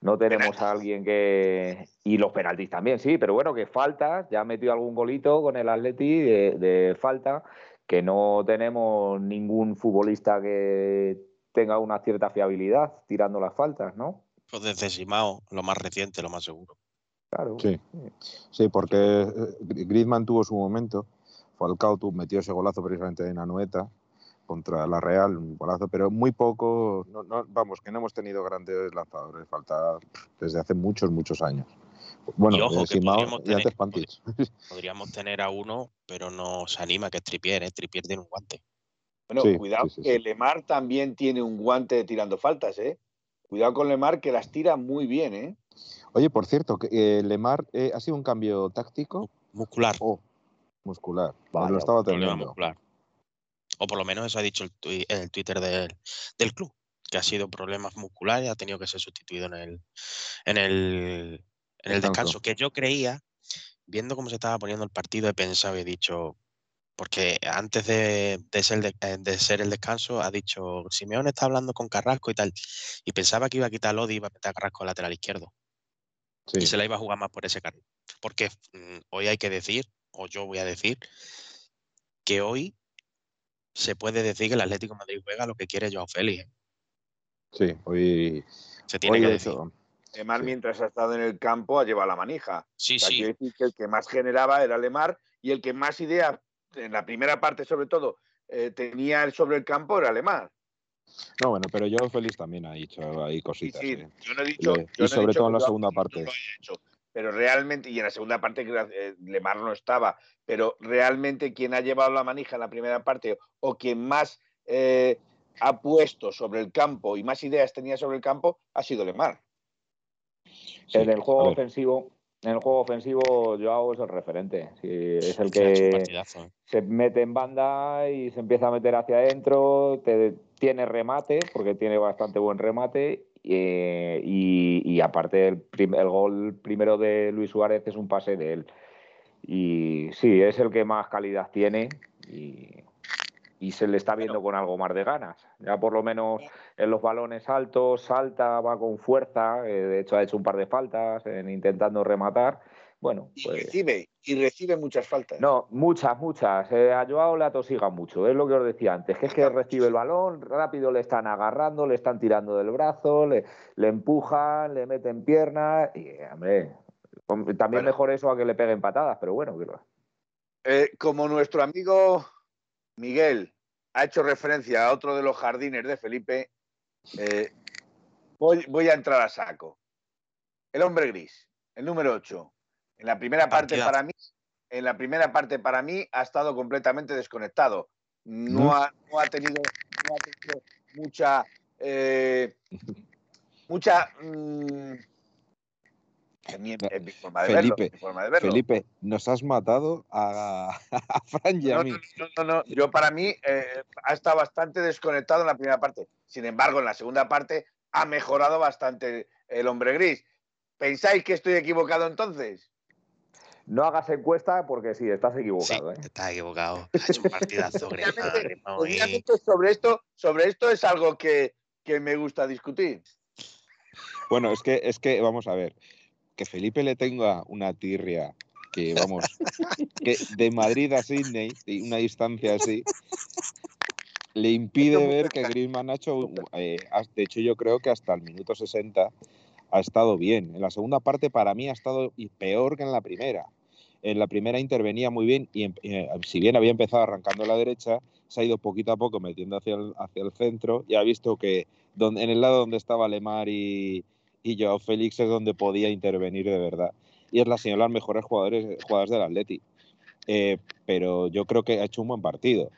no tenemos a alguien que y los penaltis también, sí, pero bueno, que faltas, ya ha metido algún golito con el Atleti de falta, que no tenemos ningún futbolista que tenga una cierta fiabilidad tirando las faltas, ¿no? Pues desde Simao, lo más reciente, lo más seguro. Claro. Sí. Sí, porque eh, Griezmann tuvo su momento. Falcao metió ese golazo precisamente en Anoeta contra la Real, un golazo, pero muy poco. no- no- vamos, que no hemos tenido grandes lanzadores. Falta desde hace muchos, muchos años. Bueno, Y ojo, eh, que podríamos y tener- antes. Podríamos tener a uno, pero no se anima, que es Tripier, ¿eh? Tripier tiene un guante. Bueno, Sí, cuidado sí, sí, que. Lemar también tiene un guante tirando faltas, ¿eh? Cuidado con Lemar que las tira muy bien, ¿eh? Oye, por cierto, que, eh, Lemar eh, ha sido un cambio táctico Muscular, o muscular. Vaya, lo estaba problema muscular. O por lo menos eso ha dicho el, tui- el Twitter del, del club, que ha sido problemas musculares, ha tenido que ser sustituido en el, en el, en el Descanso. Que yo creía, viendo cómo se estaba poniendo el partido, he pensado y he dicho, porque antes de, de ser, de, eh, de ser el descanso, ha dicho, Simeone está hablando con Carrasco y tal. Y pensaba que iba a quitar a Lodi y iba a meter a Carrasco al lateral izquierdo. Sí. y se la iba a jugar más por ese carril. Porque mm, hoy hay que decir, o yo voy a decir, que hoy se puede decir que el Atlético de Madrid juega lo que quiere Joao Félix. ¿eh? Sí, hoy, Se tiene hoy que de decir. Lemar, Sí. mientras ha estado en el campo, ha llevado la manija. Sí, O sea, sí, decir que el que más generaba era Lemar y el que más ideas, en la primera parte sobre todo, eh, tenía sobre el campo era Lemar. No, bueno, pero yo feliz también ha dicho ahí cositas. sí, ¿eh? yo no he dicho. Le- yo y no sobre todo en la segunda no parte. hecho, pero realmente, y en la segunda parte eh, Lemar no estaba, pero realmente quien ha llevado la manija en la primera parte o quien más eh, ha puesto sobre el campo y más ideas tenía sobre el campo ha sido Lemar. Sí, en el juego ofensivo, en el juego ofensivo, Joao es el referente. Sí, es el que. ¿eh? se mete en banda y se empieza a meter hacia adentro, te- tiene remate, porque tiene bastante buen remate, eh, y, y aparte el, prim- el gol primero de Luis Suárez es un pase de él. Y sí, es el que más calidad tiene y, y se le está viendo con algo más de ganas. Ya por lo menos en los balones altos, salta, va con fuerza, eh, de hecho ha hecho un par de faltas en intentando rematar. Bueno, Y pues... recibe, y recibe muchas faltas. No, muchas, muchas. Eh, a Joao le atosiga mucho, es lo que os decía antes, que es que recibe el balón, rápido le están agarrando, le están tirando del brazo, le, le empujan, le meten piernas, y hombre, hom- también Bueno. mejor eso a que le peguen patadas, pero bueno, Eh, como nuestro amigo Miguel ha hecho referencia a otro de los jardines de Felipe, eh, voy, voy a entrar a saco. El hombre gris, el número 8. En la primera parte para mí, en la primera parte para mí ha estado completamente desconectado. No, ha, no ha tenido, no ha tenido mucha, eh, mucha. mm, es mi, es mi forma de verlo, Felipe, es mi forma de verlo. Felipe, nos has matado a, a Fran y a No, mí. no, no, no, no. Yo para mí eh, ha estado bastante desconectado en la primera parte. Sin embargo, en la segunda parte ha mejorado bastante el hombre gris. ¿Pensáis que estoy equivocado entonces? no hagas encuesta porque sí, estás Sí, equivocado. ¿eh? estás equivocado. Ha hecho un partidazo obviamente sobre esto, sobre esto es algo que, que me gusta discutir. Bueno, es que, es que, vamos a ver, que Felipe le tenga una tirria que, vamos, que de Madrid a Sydney, y una distancia así, le impide ver que Griezmann ha hecho, eh, de hecho yo creo que hasta el minuto 60 ha estado bien. En la segunda parte para mí ha estado peor que en la primera. en la primera intervenía muy bien y em- eh, si bien había empezado arrancando a la derecha, se ha ido poquito a poco metiendo hacia el, hacia el centro y ha visto que donde, en el lado donde estaba Lemar y, y Joao Félix es donde podía intervenir de verdad. Y es la señal de los mejores jugadores, jugadores del Atleti. Eh, pero yo creo que ha hecho un buen partido.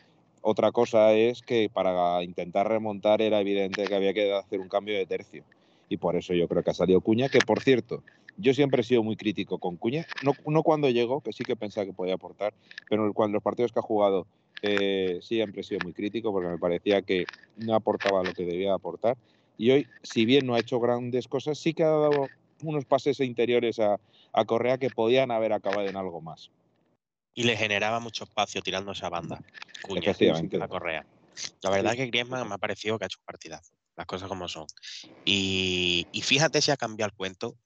Otra cosa es que para intentar remontar era evidente que había que hacer un cambio de tercio. Y por eso yo creo que ha salido Cuña, que por cierto, yo siempre he sido muy crítico con Cuña. No, no cuando llegó, que sí que pensaba que podía aportar, pero cuando los partidos que ha jugado eh, siempre he sido muy crítico porque me parecía que no aportaba lo que debía aportar. Y hoy, si bien no ha hecho grandes cosas, sí que ha dado unos pases interiores a, a Correa que podían haber acabado en algo más. Y le generaba mucho espacio tirando esa banda. Cuña, Efectivamente. a Correa. La verdad que Griezmann me ha parecido que ha hecho un partidazo. Las cosas como son. Y, y fíjate si ha cambiado el cuento,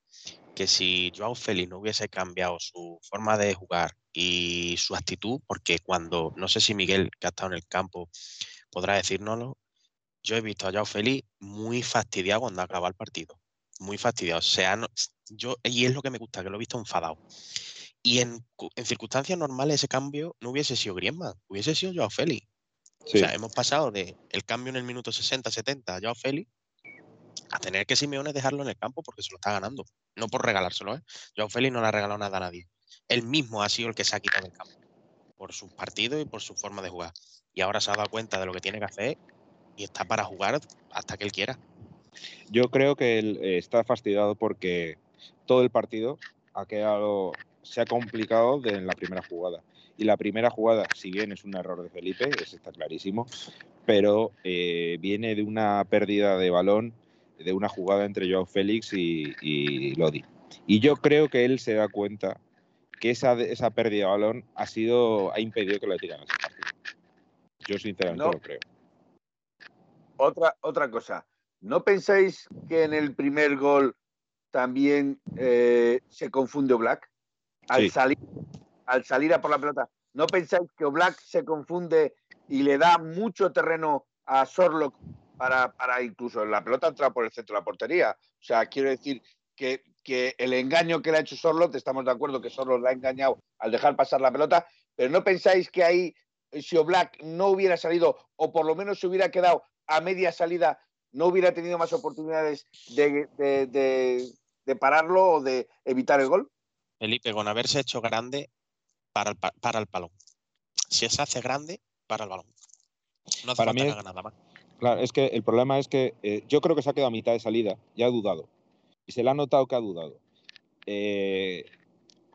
que si Joao Félix no hubiese cambiado su forma de jugar y su actitud, porque cuando, no sé si Miguel, que ha estado en el campo, podrá decírnoslo, yo he visto a Joao Félix muy fastidiado cuando acaba el partido. Muy fastidiado. O sea, no- yo, y es lo que me gusta, que lo he visto enfadado. Y en, cu- en circunstancias normales ese cambio no hubiese sido Griezmann, hubiese sido Joao Félix. Sí. O sea, hemos pasado de el cambio en el minuto 60, 70 a Joao Félix a tener que Simeone dejarlo en el campo porque se lo está ganando. No por regalárselo, ¿eh? Joao Félix no le ha regalado nada a nadie. Él mismo ha sido el que se ha quitado del campo por sus partidos y por su forma de jugar. Y ahora se ha dado cuenta de lo que tiene que hacer y está para jugar hasta que él quiera. Yo creo que él eh, está fastidiado porque todo el partido ha quedado, se ha complicado de, en la primera jugada. Y la primera jugada, si bien es un error de Felipe, eso está clarísimo, pero eh, viene de una pérdida de balón, de una jugada entre Joao Félix y, y Lodi. Y yo creo que él se da cuenta que esa, esa pérdida de balón ha sido ha impedido que lo tiran ese partido. Yo sinceramente No. lo creo. Otra, otra cosa, ¿no pensáis que en el primer gol también eh, se confunde Black? Al, Sí. salir, al salir a por la pelota, ¿no pensáis que Black se confunde y le da mucho terreno a Sorlock para, para incluso la pelota entrar por el centro de la portería? O sea, quiero decir que, que el engaño que le ha hecho Sorlock, estamos de acuerdo que Sorlock le ha engañado al dejar pasar la pelota, pero ¿no pensáis que ahí si Oblak no hubiera salido o por lo menos se hubiera quedado a media salida, no hubiera tenido más oportunidades de, de- de- de pararlo o de evitar el gol? Felipe, con haberse hecho grande, para el, pa- para el balón. Si se hace grande, para el balón. No hace Para falta mí que nada más. Claro, es que el problema es que eh, yo creo que se ha quedado a mitad de salida y ha dudado. Y se le ha notado que ha dudado. Eh,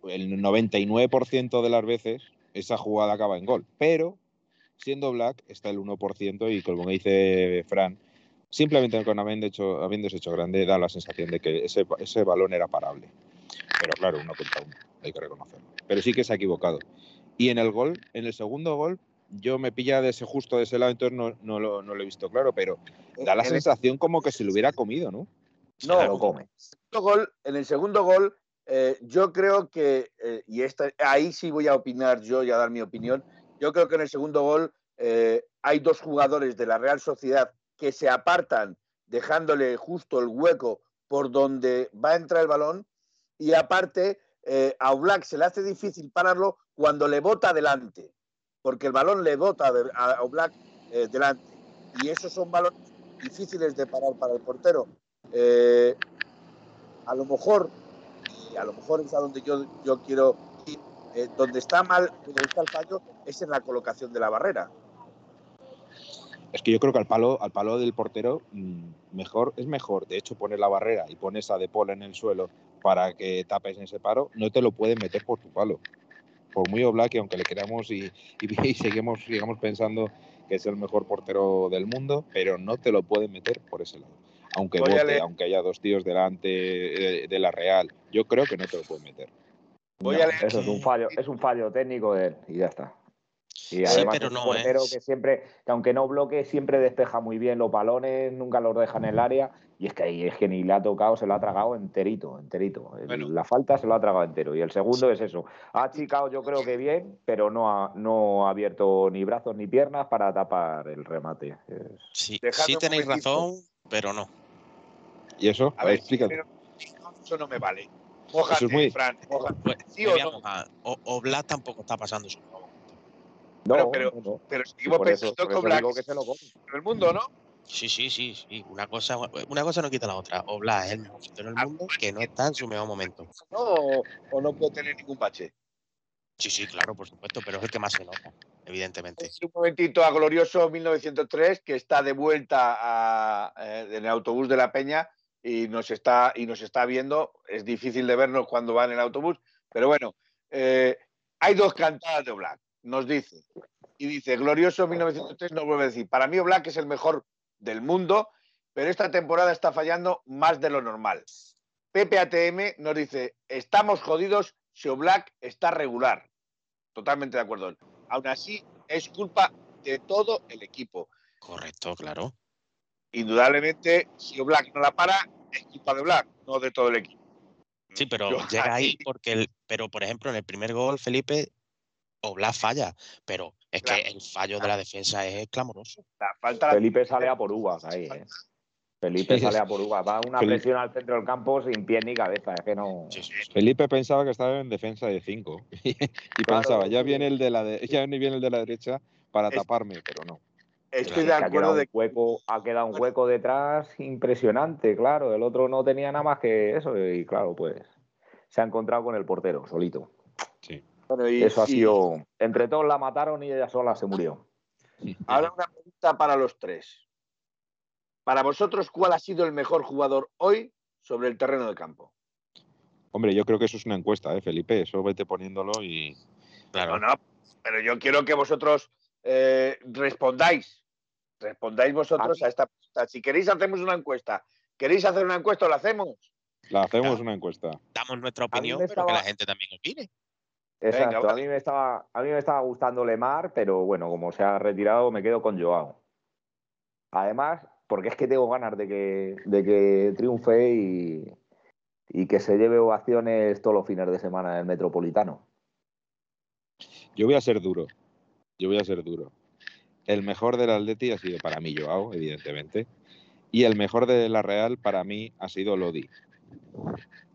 el 99% de las veces esa jugada acaba en gol. Pero siendo Black está el 1% y como dice Fran, simplemente con habiendo hecho, habiéndose hecho grande da la sensación de que ese, ese balón era parable. Pero claro, uno contra uno, hay que reconocerlo. Pero sí que se ha equivocado. Y en el gol, en el segundo gol, yo me pilla de ese justo de ese lado, entonces no, no, lo, no lo he visto claro, pero da la En el- sensación como que se lo hubiera comido, ¿no? No, Se lo come. gol, en el segundo gol, eh, yo creo que, eh, y esta, ahí sí voy a opinar yo y a dar mi opinión, yo creo que en el segundo gol eh, hay dos jugadores de la Real Sociedad que se apartan dejándole justo el hueco por donde va a entrar el balón y aparte eh, a Oblak se le hace difícil pararlo cuando le bota delante, porque el balón le bota a Oblak eh, delante y esos son balones difíciles de parar para el portero. Eh, a lo mejor, y a lo mejor es a donde yo, yo quiero eh, donde está mal, donde está el fallo, es en la colocación de la barrera. Es que yo creo que al palo, al palo del portero mm, mejor, es mejor, de hecho, poner la barrera y pones a De Paul en el suelo para que tapes ese paro, no te lo pueden meter por tu palo. Por muy Oblak, aunque le queramos y, y- y seguimos, sigamos pensando que es el mejor portero del mundo, pero no te lo pueden meter por ese lado. Aunque bote, aunque haya dos tíos delante de, de la Real, yo creo que no te lo pueden meter. Voy No, a leer- Eso es un fallo, es un fallo técnico de él y ya está. Y Sí, además pero es un no, portero ¿eh? que siempre, que aunque no bloque, siempre despeja muy bien los balones, nunca los deja en el área. Y es que ahí es que ni le ha tocado, se lo ha tragado enterito, enterito. Bueno. La falta se lo ha tragado entero. Y el segundo es eso. Ha achicado yo creo que bien, pero no ha, no ha abierto ni brazos ni piernas para tapar el remate. Es- Sí, sí tenéis razón, pero no. ¿Y eso? A ver, explícate. pero eso no me vale. Mójate, Eso es muy- Fran, mójate. Pues, ¿Sí o no? O, tampoco está pasando su mejor momento. No, Bueno, pero- no. Pero seguimos pensando que que se lo come. el mundo, ¿no? Sí, sí, sí, sí. Una cosa, una cosa no quita la otra. Oblak es el mejor portero del mundo que no está en su mejor momento. ¿No? O, o no puede tener ningún bache. Sí, sí, claro, por supuesto, pero es el que más se nota, evidentemente. Un momentito a glorioso 1903 que está de vuelta a- eh, en el autobús de la Peña y nos está y nos está viendo. Es difícil de vernos cuando va en autobús, pero bueno, eh, hay dos cantadas de Oblak, nos dice. Y dice, glorioso 1903 nos vuelve a decir, para mí Oblak es el mejor del mundo, pero esta temporada está fallando más de lo normal. Pepe ATM nos dice, estamos jodidos si Oblak está regular. Totalmente de acuerdo. Aún así, es culpa de todo el equipo. Correcto, claro. Indudablemente, si Oblak no la para, es culpa de Oblak, no de todo el equipo. Sí, pero Yo llega ahí ahí- porque, el, pero por ejemplo, en el primer gol, Felipe, Oblak falla, pero es Claro. que el fallo de la defensa es clamoroso. La falta la- Felipe sale a por uvas ahí, ¿eh? Felipe Sí, sale a por uvas. Va una Felipe- presión al centro del campo sin pie ni cabeza. Es que no. Sí, sí, sí. Felipe pensaba que estaba en defensa de 5 y Claro, pensaba, ya viene el de la de- ya viene el de la derecha para Es- taparme, pero no. Estoy Es de ha acuerdo quedado de hueco, ha quedado un hueco detrás impresionante, claro. El otro no tenía nada más que eso y claro, pues se ha encontrado con el portero solito. Sí. Bueno, y- Eso ha y sido. Entre todos la mataron y ella sola se murió. Ahora una pregunta para los tres. Para vosotros, ¿cuál ha sido el mejor jugador hoy sobre el terreno de campo? Hombre, yo creo que eso es una encuesta, ¿eh, Felipe? Eso vete poniéndolo y... Claro. No, no, pero yo quiero que vosotros eh, respondáis. Respondáis vosotros A a esta pregunta. Si queréis, hacemos una encuesta. ¿Queréis hacer una encuesta o la hacemos? La hacemos Claro. una encuesta. Damos nuestra opinión, pero que estaba- la gente también opine. Exacto. A mí me estaba, a mí me estaba gustando Lemar, pero bueno, como se ha retirado, me quedo con Joao. Además, porque es que tengo ganas de que, de que triunfe y, y que se lleve ovaciones todos los fines de semana en el Metropolitano. Yo voy a ser duro. Yo voy a ser duro. El mejor del Atleti ha sido para mí Joao, evidentemente. Y el mejor de la Real para mí ha sido Lodi.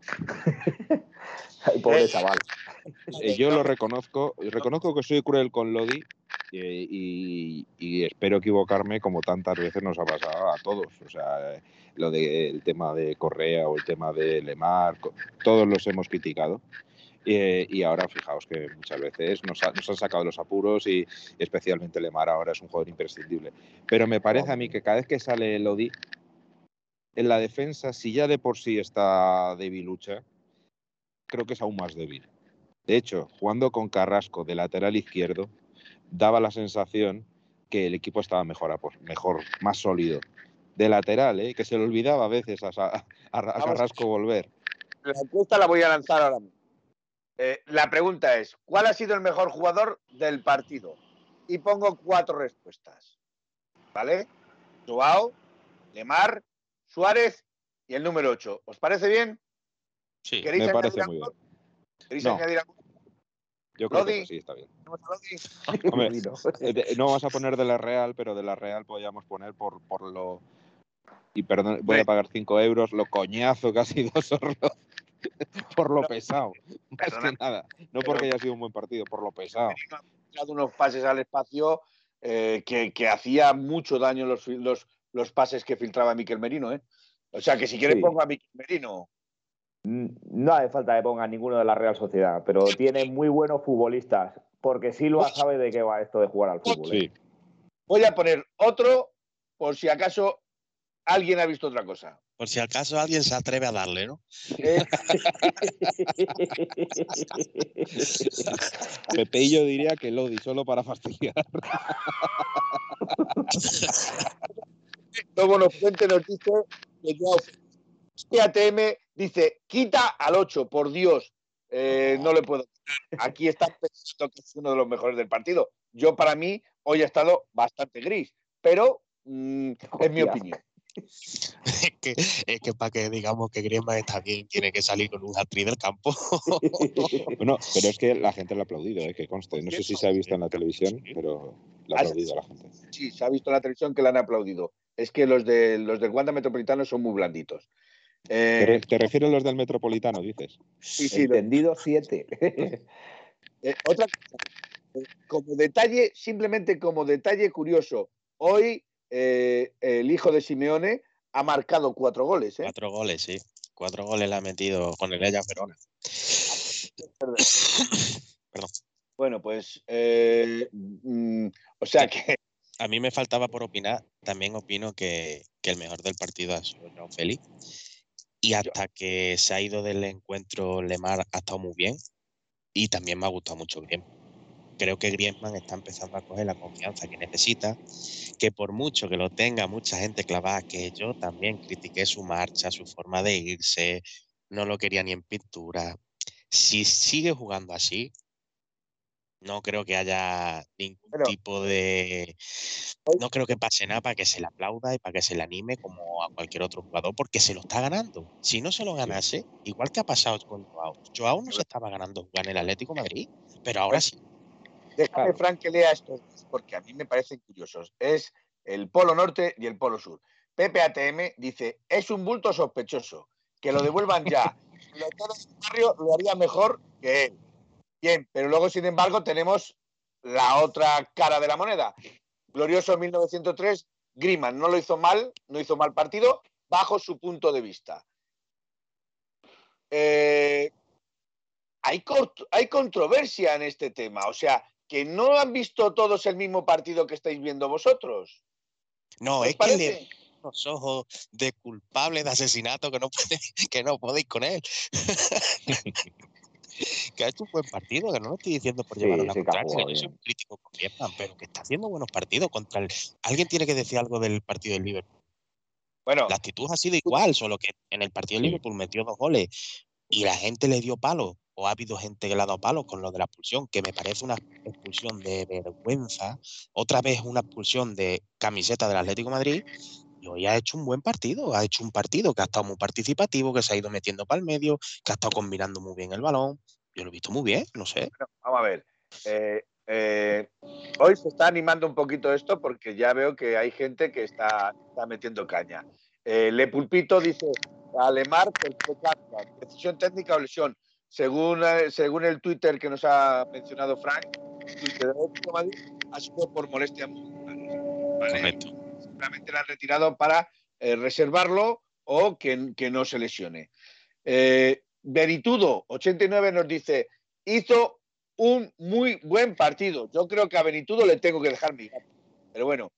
Ay, pobre chaval. Eh, yo lo reconozco, reconozco que soy cruel con Lodi eh, y, y espero equivocarme como tantas veces nos ha pasado a todos. O sea, lo del tema de Correa o el tema de Lemar, todos los hemos criticado. Eh, y ahora fijaos que muchas veces nos, ha- nos han sacado los apuros y especialmente Lemar ahora es un jugador imprescindible. Pero me parece a mí que cada vez que sale Lodi, en la defensa, si ya de por sí está debilucha, creo que es aún más débil. De hecho, jugando con Carrasco de lateral izquierdo, daba la sensación que el equipo estaba mejor, mejor más sólido. De lateral, ¿eh? que se le olvidaba a veces a, a-. Carrasco volver. La encuesta la voy a lanzar ahora mismo. Eh, la pregunta es, ¿cuál ha sido el mejor jugador del partido? Y pongo cuatro respuestas. ¿Vale? Joao, Lemar, Suárez y el número 8. ¿Os parece bien? Sí. ¿Queréis Me añadir parece algo? muy bien. ¿Queréis No. añadir algo? Yo creo Lodi. que sí, está bien. Eh, No vas a poner de la Real, pero de la Real podríamos poner por, por lo... Y perdón, voy a pagar 5 euros, lo coñazo que ha sido Sorlo. por lo pesado. Más que nada. No pero- porque haya sido un buen partido, por lo pesado. ha dado unos pases al espacio eh, que, que hacía mucho daño los, los, los pases que filtraba Miquel Merino. ¿eh? O sea que si quieres Sí. pongo a Miquel Merino. No hace falta que ponga ninguno de la Real Sociedad, pero tiene muy buenos futbolistas, porque Silva sabe de qué va esto de jugar al fútbol. ¿eh? Sí. Voy a poner otro por si acaso alguien ha visto otra cosa. Por si acaso alguien se atreve a darle, ¿no? Pepe y yo diría que Lodi, solo para fastidiar. Luego nos cuente, nos dice que. ATM dice, quita al 8, por Dios. Eh, no le puedo. Aquí está pensando que es uno de los mejores del partido. Yo, para mí, hoy ha estado bastante gris, pero mm, es mi opinión. Es que, es que para que digamos que Griezmann está bien, tiene que salir con un hat del campo. Bueno, pero es que la gente lo ha aplaudido, ¿eh? que conste. No sé si se ha visto en la televisión, pero lo ha aplaudido la gente. Sí, se ha visto en la televisión que le han aplaudido. Es que los, de, los del Wanda Metropolitano son muy blanditos. Eh, ¿Te, te refieres a los del Metropolitano, dices? sí, sí, Entendido siete. Eh, otra cosa, eh, como detalle, simplemente como detalle curioso, hoy eh, el hijo de Simeone ha marcado cuatro goles. ¿eh? Cuatro goles, sí. Cuatro goles le ha metido con el Ellas Verona. Bueno, pues, eh, mm, o sea que A mí me faltaba por opinar. También opino que, que el mejor del partido ha sido Joao Félix. Y hasta que se ha ido del encuentro, Lemar ha estado muy bien. Y también me ha gustado mucho Griezmann. Creo que Griezmann está empezando a coger la confianza que necesita. Que por mucho que lo tenga mucha gente clavada, que yo también critiqué su marcha, su forma de irse, no lo quería ni en pintura. Si sigue jugando así, no creo que haya ningún Pero- tipo de. No creo que pase nada para que se le aplauda y para que se le anime como a cualquier otro jugador, porque se lo está ganando. Si no se lo ganase, igual que ha pasado con Joao. Joao no se estaba ganando jugar en el Atlético de Madrid, pero ahora sí. Déjame. Frank, que lea estos porque a mí me parecen curiosos. Es el Polo Norte y el Polo Sur. Pepe ATM dice, es un bulto sospechoso, que lo devuelvan ya. Lo todo barrio lo haría mejor que él. Bien, pero luego, sin embargo, tenemos la otra cara de la moneda. Glorioso 1903, Griezmann no lo hizo mal, no hizo mal partido, bajo su punto de vista. Eh, hay, hay controversia en este tema, o sea, que no han visto todos el mismo partido que estáis viendo vosotros. No, ¿Os es que le los ojos de culpable de asesinato que no, puede- que no podéis con él. que ha hecho un buen partido, que no lo estoy diciendo por Sí, llevar a la sí contraria, yo soy un crítico con Griezmann, pero que está haciendo buenos partidos contra el... Alguien tiene que decir algo del partido del Liverpool. Bueno, La actitud ha sido igual, solo que en el partido del Sí. Liverpool metió dos goles y la gente le dio palo, o ha habido gente que le ha dado palo con lo de la expulsión, que me parece una expulsión de vergüenza, otra vez una expulsión de camiseta del Atlético Madrid, y hoy ha hecho un buen partido, ha hecho un partido que ha estado muy participativo, que se ha ido metiendo para el medio, que ha estado combinando muy bien el balón. Yo lo he visto muy bien, no sé. vamos a ver. Eh, eh, hoy se está animando un poquito esto porque ya veo que hay gente que está, está metiendo caña. Eh, Le Pulpito dice, Alemar, decisión técnica o lesión. Según, eh, según el Twitter que nos ha mencionado Frank, de Madrid, ha sido por molestia. Vale. Correcto. Seguramente la han retirado para eh, reservarlo o que, que no se lesione. Eh, Veritudo, 89, nos dice, hizo un muy buen partido. Yo creo que a Benitudo le tengo que dejar mi. Pero bueno.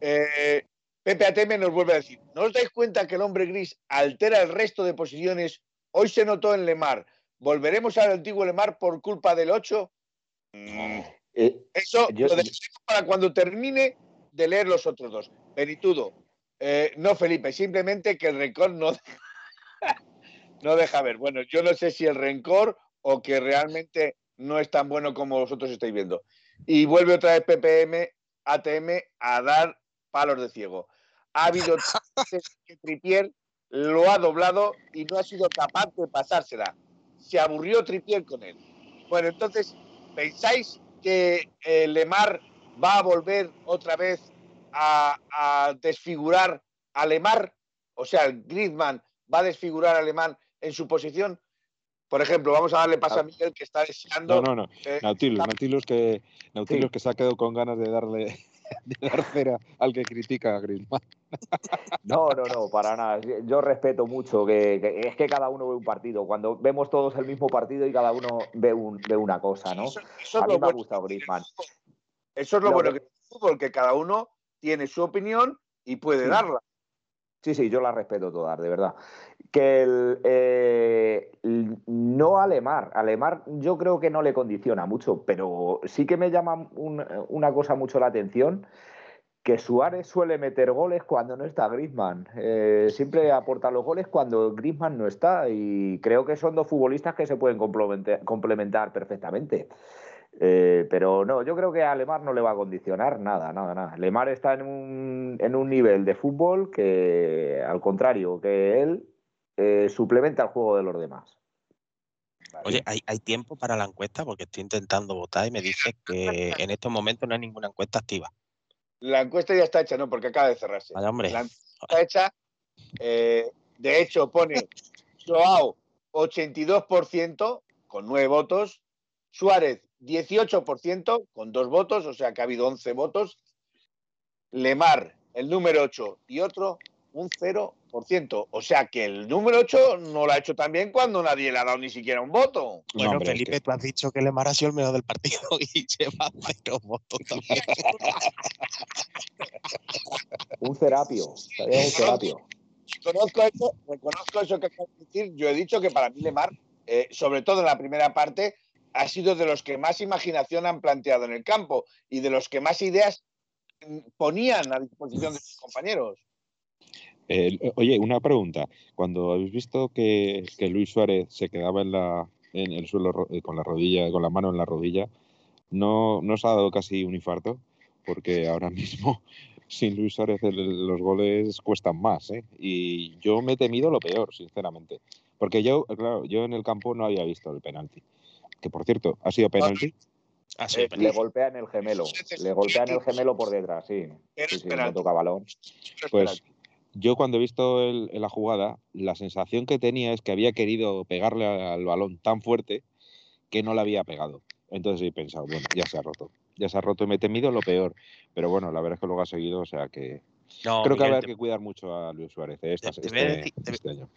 Eh, Pepe Ateme nos vuelve a decir, ¿no os dais cuenta que el hombre gris altera el resto de posiciones? Hoy se notó en Lemar. ¿Volveremos al antiguo Lemar por culpa del 8? Mm, Eh, eso Yo- lo dejaremos para cuando termine de leer los otros dos. Benitudo, eh, no Felipe, simplemente que el rencor no, no deja ver. Bueno, yo no sé si el rencor o que realmente no es tan bueno como vosotros estáis viendo. Y vuelve otra vez PPM, ATM a dar palos de ciego. Ha habido que Tripier lo ha doblado y no ha sido capaz de pasársela. Se aburrió Tripier con él. Bueno, entonces, ¿pensáis que eh, Lemar va a volver otra vez a, a desfigurar a Lemar? O sea, Griezmann va a desfigurar a Lemar en su posición. Por ejemplo, vamos a darle paso a Miguel que está deseando. No, no, no. eh, Nautilus, Nautilus que, Nautilus Sí. que se ha quedado con ganas de darle de dar cera al que critica a Griezmann. No, no, no, para nada. Yo respeto mucho que, que- es que cada uno ve un partido. Cuando vemos todos el mismo partido y cada uno ve, un, ve una cosa, ¿no? Eso, eso A mí lo me ha gustado Griezmann. Eso es lo Lo bueno que- que fútbol, que cada uno tiene su opinión y puede Sí. darla. Sí, sí, yo las respeto todas, de verdad. Que el, eh, no a Lemar, a Lemar yo creo que no le condiciona mucho, pero sí que me llama un- una cosa mucho la atención, que Suárez suele meter goles cuando no está Griezmann. Eh, siempre aporta los goles cuando Griezmann no está y creo que son dos futbolistas que se pueden complementar, perfectamente. Eh, pero no, yo creo que a no le va a condicionar nada, nada, nada. Lemar está en un, en un nivel de fútbol que, al contrario, que él eh, suplementa el juego de los demás. Oye, ¿hay, ¿hay tiempo para la encuesta? Porque estoy intentando votar y me dice que en estos momentos no hay ninguna encuesta activa. La encuesta ya está hecha, ¿no? Porque acaba de cerrarse. Hombre. La encuesta está hecha. eh, De hecho, pone Joao 82% con nueve votos, Suárez 18% con dos votos, o sea que ha habido 11 votos, Lemar el número 8 y otro un 0%. O sea que el número 8 no lo ha hecho tan bien cuando nadie le ha dado ni siquiera un voto. Bueno, hombre, es Felipe, que- tú has dicho que Lemar ha sido el mejor del partido y lleva cero votos también. Un cerapio. Estaría un cerapio. Reconozco eso, reconozco eso que acabas de decir. Yo he dicho que para mí Lemar, eh, sobre todo en la primera parte, ha sido de los que más imaginación han planteado en el campo y de los que más ideas mm, ponían a disposición de sus compañeros. Eh, oye, una pregunta. Cuando habéis visto que, que Luis Suárez se quedaba en, la, en el suelo ro- eh, con la rodilla, con la mano en la rodilla, ¿no, no os ha dado casi un infarto? Porque ahora mismo sin Luis Suárez el- los goles cuestan más, ¿eh? Y yo me he temido lo peor, sinceramente. Porque yo, claro, yo en el campo no había visto el penalti. Que por cierto, ha sido penalti. Ha sido Eh, penalti. Le golpean el gemelo. Le golpean el gemelo por detrás, sí. Pero Sí, sí, no toca balón. Pues penalti. Yo cuando he visto el- la jugada, la sensación que tenía es que había querido pegarle al balón tan fuerte que no le había pegado. Entonces he pensado, bueno, ya se ha roto. Ya se ha roto y me he temido lo peor. Pero bueno, la verdad es que luego ha seguido, o sea que No, creo que te, que cuidar mucho a Luis Suárez eh, esta- te- te voy a este, decir- te- este año.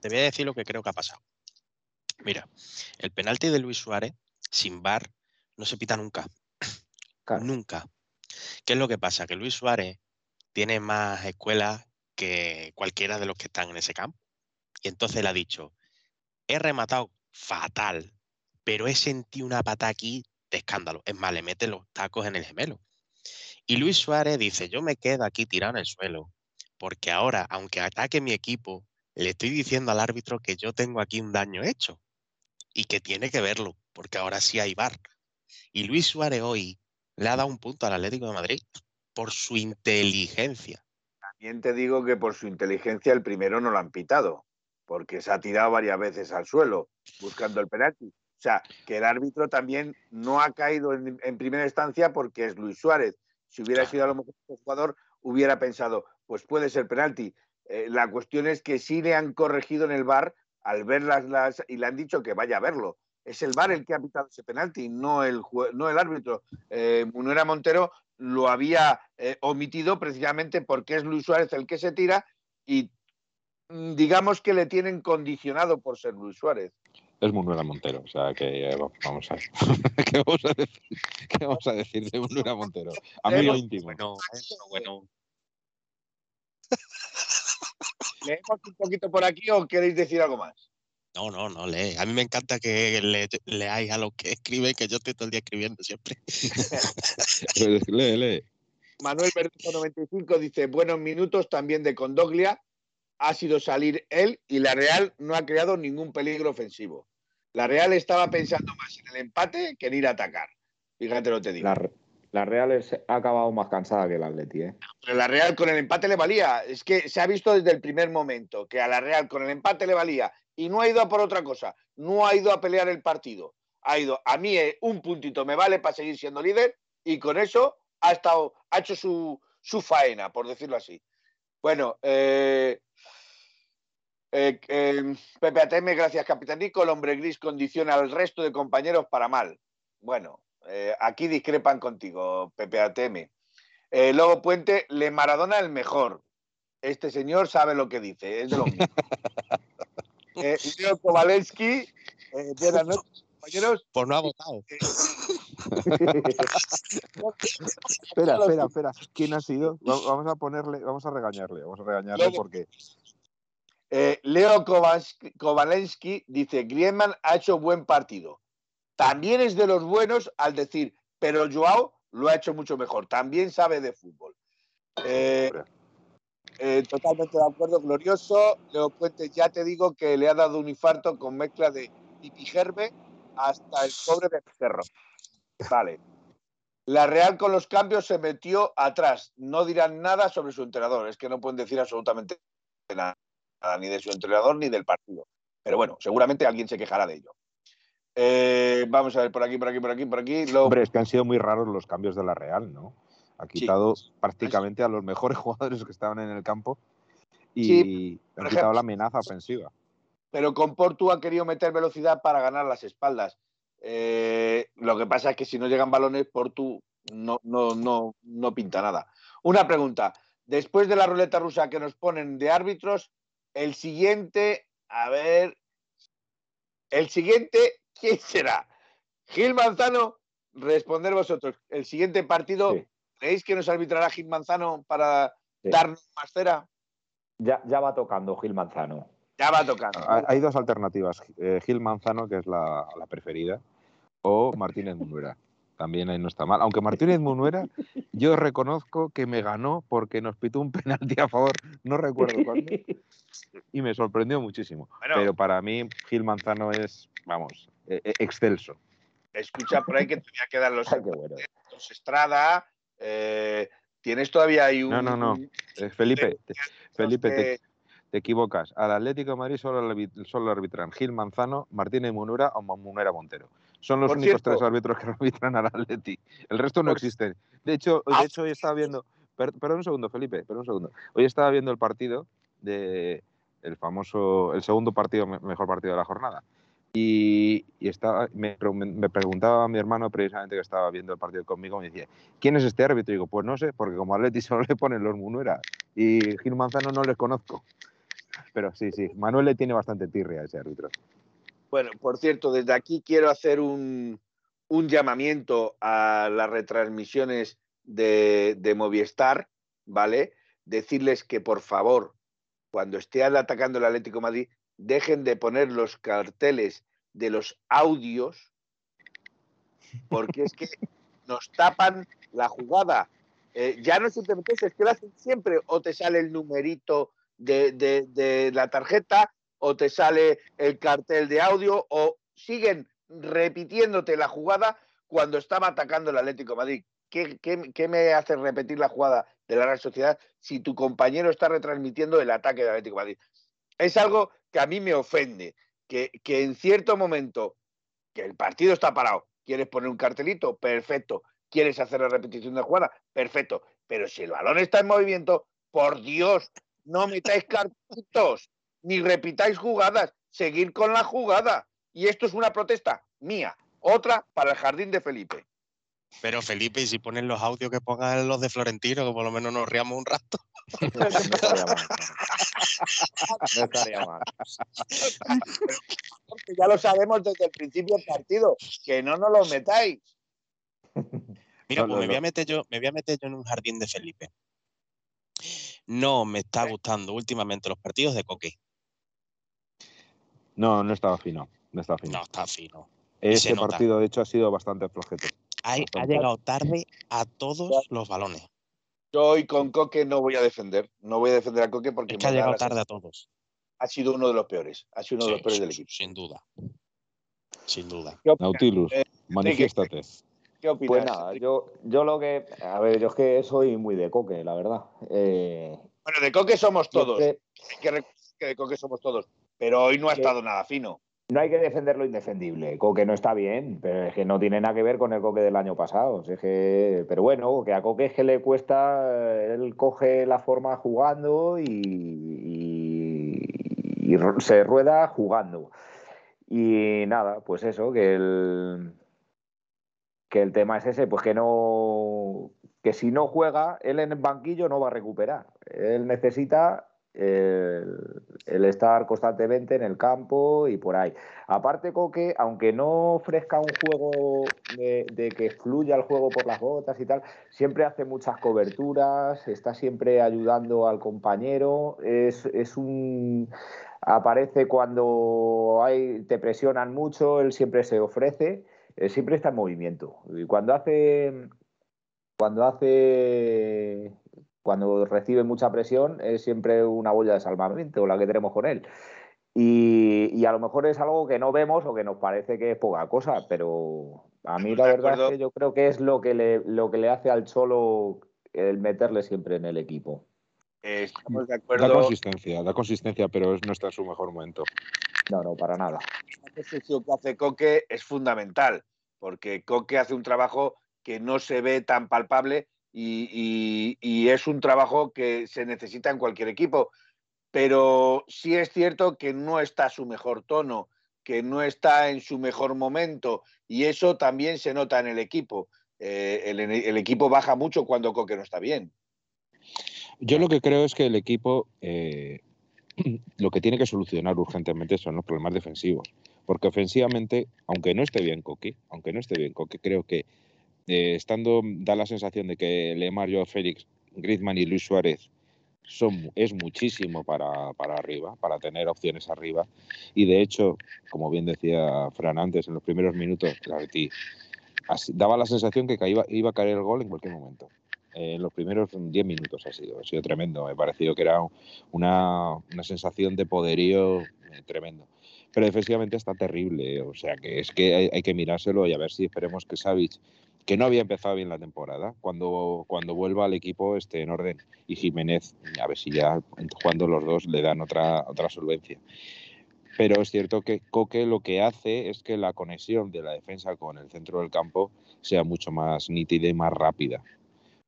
te voy a decir lo que creo que ha pasado. Mira, el penalti de Luis Suárez, sin VAR, no se pita nunca. Claro. Nunca. ¿Qué es lo que pasa? Que Luis Suárez tiene más escuelas que cualquiera de los que están en ese campo. Y entonces le ha dicho, he rematado fatal, pero he sentido una pata aquí de escándalo. Es más, le mete los tacos en el gemelo. Y Luis Suárez dice, yo me quedo aquí tirado en el suelo, porque ahora, aunque ataque mi equipo, le estoy diciendo al árbitro que yo tengo aquí un daño hecho y que tiene que verlo, porque ahora sí hay VAR. Y Luis Suárez hoy le ha dado un punto al Atlético de Madrid por su inteligencia. También te digo que por su inteligencia el primero no lo han pitado, porque se ha tirado varias veces al suelo buscando el penalti. O sea, que el árbitro también no ha caído en, en primera instancia porque es Luis Suárez. Si hubiera sido a lo mejor otro jugador, hubiera pensado, pues puede ser penalti. Eh, la cuestión es que sí le han corregido en el bar al ver las, las y le han dicho que vaya a verlo. Es el bar el que ha pitado ese penalti, no el, no el árbitro. Eh, Munuera Montero lo había eh, omitido precisamente porque es Luis Suárez el que se tira y mm, digamos que le tienen condicionado por ser Luis Suárez. Es Manuela Montero, o sea que eh, vamos a ver. ¿Qué vamos a decir, ¿Qué vamos a decir de Manuela Montero? Amigo Leemos- íntimo. Bueno, bueno, ¿Leemos un poquito por aquí o queréis decir algo más? No, no, no lee. A mí me encanta que le, leáis a los que escriben, que yo estoy todo el día escribiendo siempre. Lee, lee. Manuel Verdejo 95 dice, buenos minutos también de Condoglia. Ha sido salir él y la Real no ha creado ningún peligro ofensivo. La Real estaba pensando más en el empate que en ir a atacar. Fíjate lo que te digo. La, la Real es- ha acabado más cansada que el Atleti, ¿eh? Pero la Real con el empate le valía. Es que se ha visto desde el primer momento que a la Real con el empate le valía y no ha ido a por otra cosa. No ha ido a pelear el partido. Ha ido, a mí eh, un puntito me vale para seguir siendo líder y con eso ha, estado, ha hecho su, su faena, por decirlo así. Bueno, eh, eh, eh, Pepe ATM, gracias Capitanico. El hombre gris condiciona al resto de compañeros para mal. Bueno, aquí discrepan contigo, Pepe ATM. Eh, Lobo Puente, Le Maradona el mejor. Este señor sabe lo que dice, es de los míos. eh, Leo Kovalensky, eh, buenas noches, compañeros. Pues no ha votado. Espera, espera, espera. ¿Quién ha sido? Va- Vamos a ponerle, vamos a regañarle, vamos a regañarle porque Eh, Leo Kovalensky, Kovalensky dice, Griezmann ha hecho buen partido. También es de los buenos al decir, pero Joao lo ha hecho mucho mejor. También sabe de fútbol. Eh, eh, totalmente de acuerdo, glorioso. Leo Puente, ya te digo que le ha dado un infarto con mezcla de pipigerme hasta el pobre de cerro. Vale. La Real con los cambios se metió atrás. No dirán nada sobre su entrenador. Es que no pueden decir absolutamente nada, ni de su entrenador ni del partido. Pero bueno, seguramente alguien se quejará de ello. Eh, vamos a ver por aquí, por aquí, por aquí, por aquí. Luego- Hombre, es que han sido muy raros los cambios de la Real, ¿no? Ha quitado prácticamente a los mejores jugadores que estaban en el campo y Sí, por quitado ejemplo. la amenaza ofensiva. pero con Portu han querido meter velocidad para ganar las espaldas. Eh, lo que pasa es que si no llegan balones, Portu no, no, no, no pinta nada. Una pregunta. Después de la ruleta rusa que nos ponen de árbitros, el siguiente, a ver, el siguiente, ¿quién será? Gil Manzano, responder vosotros. El siguiente partido, Sí. ¿Creéis que nos arbitrará Gil Manzano para Sí. darnos más cera? Ya, ya va tocando Gil Manzano. Ya va tocando. Hay, hay dos alternativas. eh, Gil Manzano, que es la, la preferida, o Martínez Munuera. También ahí no está mal. Aunque Martínez Munuera, yo reconozco que me ganó porque nos pitó un penalti a favor, no recuerdo cuándo, y me sorprendió muchísimo. Bueno. Pero para mí, Gil Manzano es, vamos, eh, eh, excelso. Escucha por ahí que todavía quedan los Ay, bueno. Los Estrada, eh, tienes todavía ahí un. No, no, no. Eh, Felipe, te- Felipe, te, que- te equivocas. Al Atlético de Madrid solo, solo arbitran Gil Manzano, Martínez Munura o Munera Montero. Son los únicos cierto- tres árbitros que arbitran al Atleti. El resto no existen. De hecho, Ah, de hecho hoy estaba viendo. per- perdón un segundo, Felipe, perdón un segundo. Hoy estaba viendo el partido de el famoso, el segundo partido, me- mejor partido de la jornada. Y, estaba, me preguntaba a mi hermano precisamente que estaba viendo el partido conmigo, me decía, ¿quién es este árbitro? Y digo, pues no sé, porque como Atleti solo le ponen los Munuera y Gil Manzano no les conozco. Pero sí, sí, Manuel le tiene bastante tirria a ese árbitro. Bueno, por cierto, desde aquí quiero hacer un, un llamamiento a las retransmisiones de, de Movistar, ¿vale? Decirles que por favor, cuando esté atacando el Atlético de Madrid, dejen de poner los carteles de los audios, porque es que nos tapan la jugada. Eh, ya no simplemente es que lo hacen siempre, o te sale el numerito de, de- de la tarjeta, o te sale el cartel de audio, o siguen repitiéndote la jugada cuando estaba atacando el Atlético de Madrid. ¿Qué, qué- qué me hace repetir la jugada de la Real Sociedad si tu compañero está retransmitiendo el ataque del Atlético de Madrid? Es algo que a mí me ofende, que, que en cierto momento, que el partido está parado, quieres poner un cartelito, perfecto, quieres hacer la repetición de jugada, perfecto, pero si el balón está en movimiento, por Dios, no metáis cartelitos, ni repitáis jugadas, seguir con la jugada. Y esto es una protesta mía, otra para el jardín de Felipe. Pero Felipe, y si ponen los audios que pongan los de Florentino, que por lo menos nos riamos un rato. No estaría mal. No estaría mal. Porque ya lo sabemos desde el principio del partido, que no nos lo metáis. Mira, No, pues no, me voy a meter yo, me voy a meter yo en un jardín de Felipe. No me está gustando últimamente los partidos de Coque. No, no estaba fino. No estaba fino. No, está fino. nota. partido, de hecho, ha sido bastante flojete. Ha, llegado tarde a todos los balones. Yo hoy con Coque no voy a defender, no voy a defender a Coque porque Es que ha llegado tarde a todos. ha sido uno de los peores, ha sido uno de los peores del equipo. Sin duda. Sin duda. ¿Qué opinas? Nautilus, Eh, manifiéstate. ¿Qué opinas? Pues nada, yo, yo lo que. A ver, yo es que soy muy de coque, la verdad. Eh, Bueno, de Coque somos todos, hay que reconocer que de Coque somos todos, pero hoy no ha estado nada fino. No hay que defender lo indefendible. Coque no está bien, pero es que no tiene nada que ver con el Coque del año pasado. Es que, pero bueno, que a Coque es que le cuesta, eh, él coge la forma jugando y, y- y se rueda jugando. Y nada, pues eso, que el, que el tema es ese, pues que no, que si no juega, él en el banquillo no va a recuperar. Él necesita el, estar constantemente en el campo y por ahí. Aparte, Coque, aunque no ofrezca un juego de, de que fluya el juego por las botas y tal, siempre hace muchas coberturas, está siempre ayudando al compañero, es, es un aparece cuando hay, te presionan mucho, él siempre se ofrece, eh, siempre está en movimiento. Y cuando hace cuando hace cuando recibe mucha presión es siempre una boya de salvamento la que tenemos con él. Y, y a lo mejor es algo que no vemos o que nos parece que es poca cosa, pero a mí la verdad acuerdo. es que yo creo que es lo que le, lo que le hace al Cholo el meterle siempre en el equipo. Eh, estamos de Da acuerdo. consistencia, da consistencia, pero no está en su mejor momento. No, no, para nada. La construcción que hace Coque es fundamental, porque Coque hace un trabajo que no se ve tan palpable y, es un trabajo que se necesita en cualquier equipo. pero sí es cierto que no está a su mejor tono, que no está en su mejor momento y eso también se nota en el equipo. Eh, el, el, equipo baja mucho cuando Coque no está bien. Yo lo que creo es que el equipo eh, lo que tiene que solucionar urgentemente son los problemas defensivos. Porque ofensivamente, aunque no esté bien Coque, aunque no esté bien Coque, creo que eh, estando, da la sensación de que Lemar, Joao Félix, Griezmann y Luis Suárez son, es muchísimo para, para, arriba, para tener opciones arriba. Y de hecho, como bien decía Fran antes, en los primeros minutos, daba la sensación que iba, iba a caer el gol en cualquier momento. en los primeros 10 minutos ha sido, ha sido tremendo. Me ha parecido que era una, una sensación de poderío eh, tremendo. Pero defensivamente está terrible, o sea que es que hay, hay que mirárselo y a ver si esperemos que Savic que no había empezado bien la temporada, cuando, cuando vuelva al equipo esté en orden. Y Jiménez, a ver si ya jugando los dos le dan otra, otra solvencia. Pero es cierto que Coque lo que hace es que la conexión de la defensa con el centro del campo sea mucho más nítida y más rápida.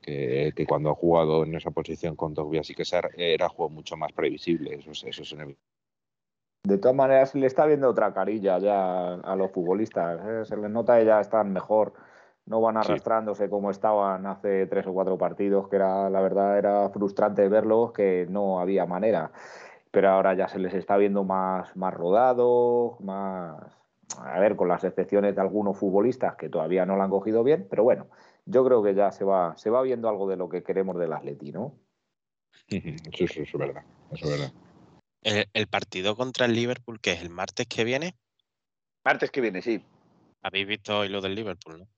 Que, que cuando ha jugado en esa posición con Tobias y que era juego mucho más previsible. Eso, eso es inevitable. De todas maneras, le está viendo otra carilla ya a los futbolistas. ¿eh? Se les nota que ya están mejor no van arrastrándose sí. como estaban hace tres o cuatro partidos, que era la verdad era frustrante verlos, que no había manera. Pero ahora ya se les está viendo más, más rodados, más, a ver, con las excepciones de algunos futbolistas que todavía no lo han cogido bien, pero bueno, yo creo que ya se va, se va viendo algo de lo que queremos del Atleti, ¿no? Sí, sí, eso es verdad, eso es verdad. El, el partido contra el Liverpool, que es el martes que viene. Martes que viene, sí. Habéis visto hoy lo del Liverpool, ¿no?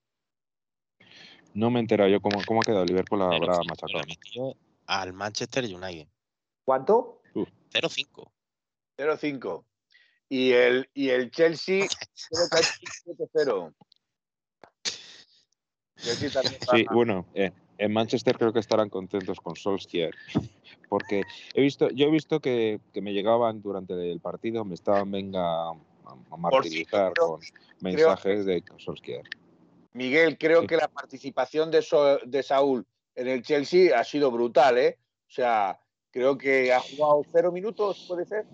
No me he enterado yo cómo, cómo ha quedado Liverpool habrá machacado. Al Manchester United. ¿Cuánto? 0-5. 0-5. Y el, y el Chelsea creo que es 7-0. Sí, bueno, eh, en Manchester creo que estarán contentos con Solskjaer. Porque he visto, yo he visto que, que me llegaban durante el partido, me estaban venga a, a martirizar con mensajes de Solskjaer. Miguel, creo que la participación de, so de, Saúl en el Chelsea ha sido brutal, ¿eh? O sea, creo que ha jugado cero minutos, ¿puede ser?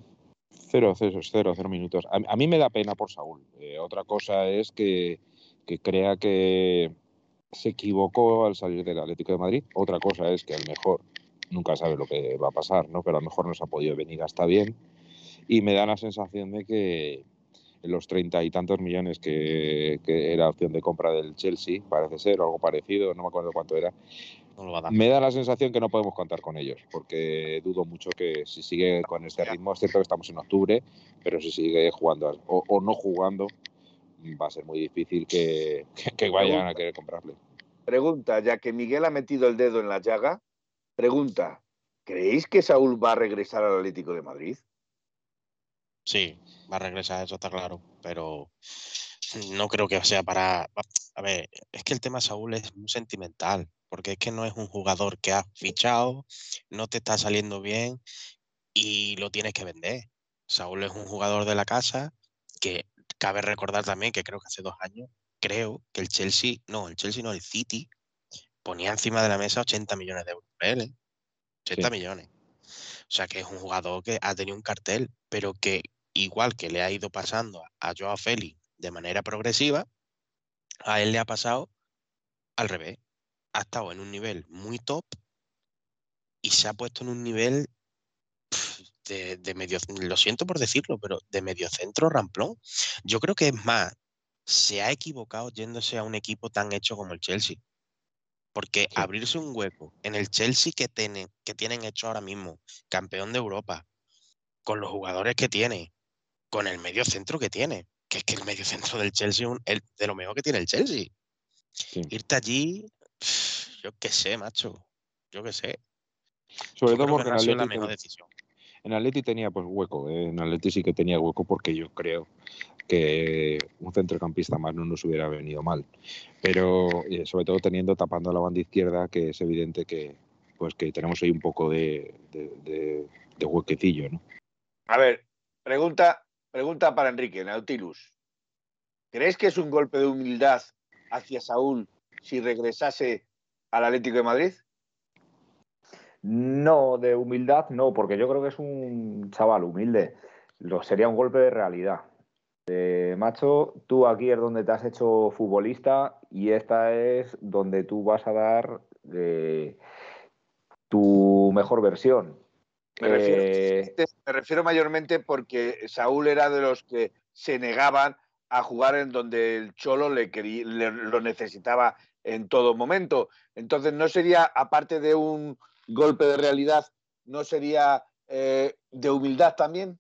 Cero, cero, cero, cero minutos. A, a mí me da pena por Saúl. Eh, otra cosa es que, que, crea que se equivocó al salir del Atlético de Madrid. Otra cosa es que a lo mejor nunca sabe lo que va a pasar, ¿no? Pero a lo mejor no se ha podido venir hasta bien. Y me da la sensación de que, los treinta y tantos millones que, que, era opción de compra del Chelsea, parece ser, o algo parecido, no me acuerdo cuánto era. No me da la sensación que no podemos contar con ellos, porque dudo mucho que si sigue con este ritmo, es cierto que estamos en octubre, pero si sigue jugando o, o no jugando, va a ser muy difícil que, que, que vayan pregunta, a querer comprarle. Pregunta, ya que Miguel ha metido el dedo en la llaga, pregunta, ¿creéis que Saúl va a regresar al Atlético de Madrid? Sí, va a regresar, eso está claro, pero no creo que sea para... A ver, es que el tema Saúl es muy sentimental, porque es que no es un jugador que has fichado, no te está saliendo bien y lo tienes que vender. Saúl es un jugador de la casa que cabe recordar también que creo que hace dos años, creo que el Chelsea, no, el Chelsea no, el City, ponía encima de la mesa 80 millones de euros. ¿eh? 80 sí. millones. O sea que es un jugador que ha tenido un cartel, pero que igual que le ha ido pasando a Joao Félix de manera progresiva, a él le ha pasado al revés. Ha estado en un nivel muy top y se ha puesto en un nivel de, de, medio, lo siento por decirlo, pero de medio centro ramplón. Yo creo que es más, se ha equivocado yéndose a un equipo tan hecho como el Chelsea. Porque sí. abrirse un hueco en el Chelsea que, tiene, que tienen hecho ahora mismo, campeón de Europa, con los jugadores que tiene, con el medio centro que tiene, que es que el medio centro del Chelsea es de lo mejor que tiene el Chelsea. Sí. Irte allí, yo qué sé, macho, yo qué sé. Sobre yo todo porque no sido la mejor decisión. En Atleti tenía pues hueco, ¿eh? en Atleti sí que tenía hueco porque yo creo que un centrocampista más no nos hubiera venido mal. Pero eh, sobre todo teniendo tapando la banda izquierda, que es evidente que pues que tenemos ahí un poco de, de, de, de huequecillo, ¿no? A ver, pregunta, pregunta para Enrique, Nautilus. ¿Crees que es un golpe de humildad hacia Saúl si regresase al Atlético de Madrid? No, de humildad no, porque yo creo que es un chaval humilde. Lo, sería un golpe de realidad. Eh, macho, tú aquí es donde te has hecho futbolista y esta es donde tú vas a dar eh, tu mejor versión. Me refiero, Eh, me refiero mayormente porque Saúl era de los que se negaban a jugar en donde el Cholo le, le- lo necesitaba en todo momento. Entonces, no sería, aparte de un golpe de realidad, no sería eh, de humildad también.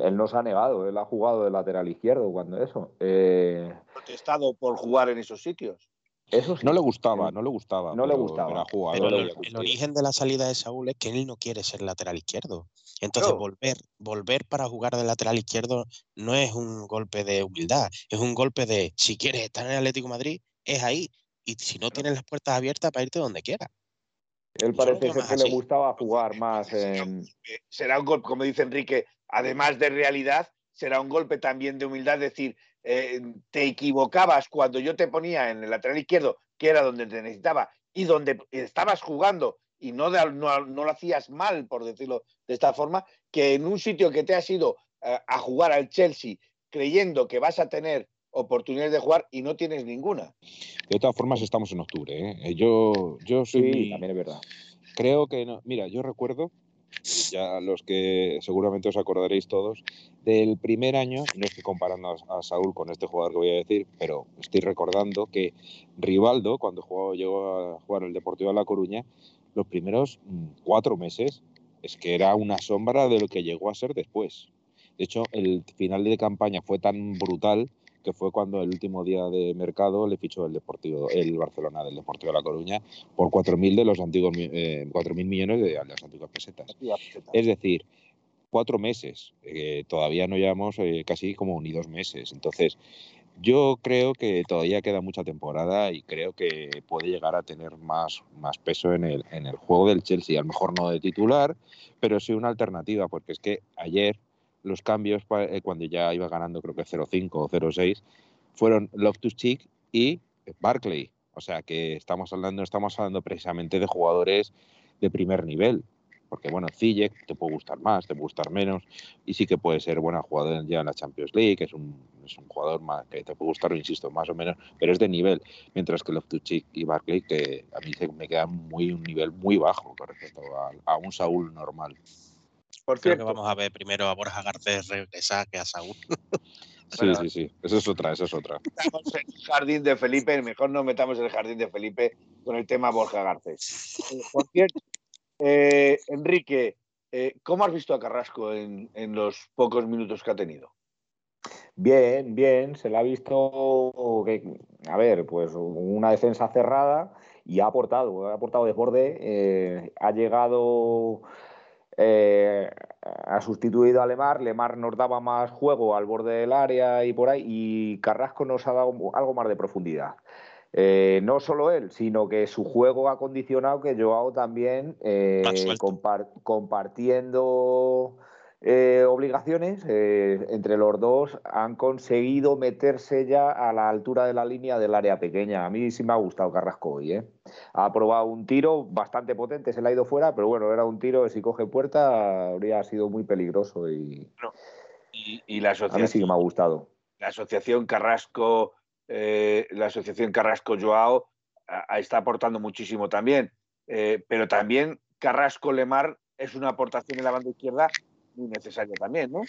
él nos ha negado, él ha jugado de lateral izquierdo cuando eso. Eh, Protestado por jugar en esos sitios. Eso sí. No le gustaba, no le gustaba. No le gustaba. pero ha jugado, Pero le el, origen de la salida de Saúl es que él no quiere ser lateral izquierdo. Entonces, volver, volver para jugar de lateral izquierdo no es un golpe de humildad, es un golpe de si quieres estar en el Atlético de Madrid, es ahí. Y si no tienes las puertas abiertas para irte donde quieras. Él parece ser que le gustaba jugar más en. Será un golpe, como dice Enrique, además de realidad, será un golpe también de humildad, es decir, eh, te equivocabas cuando yo te ponía en el lateral izquierdo, que era donde te necesitaba, y donde estabas jugando y no, de- no, no lo hacías mal, por decirlo de esta forma, que en un sitio que te has ido eh, a jugar al Chelsea creyendo que vas a tener oportunidades de jugar y no tienes ninguna. De todas formas, estamos en octubre. ¿eh? Yo, yo soy Sí, también es verdad. Creo que no. Mira, yo recuerdo, ya los que seguramente os acordaréis todos, del primer año, no estoy comparando a, a Saúl con este jugador que voy a decir, pero estoy recordando que Rivaldo, cuando jugó, llegó a jugar el Deportivo de La Coruña, los primeros mm, cuatro meses es que era una sombra de lo que llegó a ser después. De hecho, el final de campaña fue tan brutal que fue cuando el último día de mercado le fichó el Deportivo, el Barcelona del Deportivo de La Coruña por 4.000 de los antiguos eh, 4.000 millones de las antiguas pesetas. Es decir, cuatro meses. eh, todavía no llevamos eh, casi como ni dos meses. Entonces, yo creo que todavía queda mucha temporada y creo que puede llegar a tener más, más peso en el, en el juego del Chelsea. A lo mejor no de titular, pero sí una alternativa, porque es que ayer los cambios eh, cuando ya iba ganando creo que 0-5 o 0-6 fueron Loftus-Cheek y Barclay. O sea que estamos hablando, estamos hablando precisamente de jugadores de primer nivel. Porque bueno, Ziyech te puede gustar más, te puede gustar menos, y sí que puede ser buena jugador ya en la Champions League, es un, es un jugador más, que te puede gustar, insisto, más o menos, pero es de nivel. Mientras que Loftus-Cheek y Barclay, que a mí se me quedan muy un nivel muy bajo con respecto a, a un Saúl normal. Por Creo que cierto, vamos a ver primero a Borja Garcés regresar que a Saúl. Sí, Bueno. sí, sí. Esa es otra, esa es otra. metamos en el jardín de Felipe, mejor no metamos en el jardín de Felipe con el tema Borja Garcés. Eh, Por cierto, eh, Enrique, eh, ¿cómo has visto a Carrasco en, en los pocos minutos que ha tenido? Bien, bien, se le ha visto que, a ver, pues una defensa cerrada y ha aportado, ha aportado desborde, eh, ha llegado, eh, ha sustituido a Lemar, Lemar nos daba más juego al borde del área y por ahí, y Carrasco nos ha dado algo más de profundidad. Eh, no solo él, sino que su juego ha condicionado que Joao también, eh, compar- compartiendo eh, obligaciones, eh, entre los dos han conseguido meterse ya a la altura de la línea del área pequeña. A mí sí me ha gustado Carrasco hoy. ¿eh? Ha probado un tiro bastante potente, se le ha ido fuera, pero bueno, era un tiro que si coge puerta habría sido muy peligroso y Y, y la a mí sí que asociación, me ha gustado. la asociación Carrasco, la asociación Carrasco Joao a- a- está aportando muchísimo también. Pero también Carrasco Lemar es una aportación en la banda izquierda muy necesaria también, ¿no?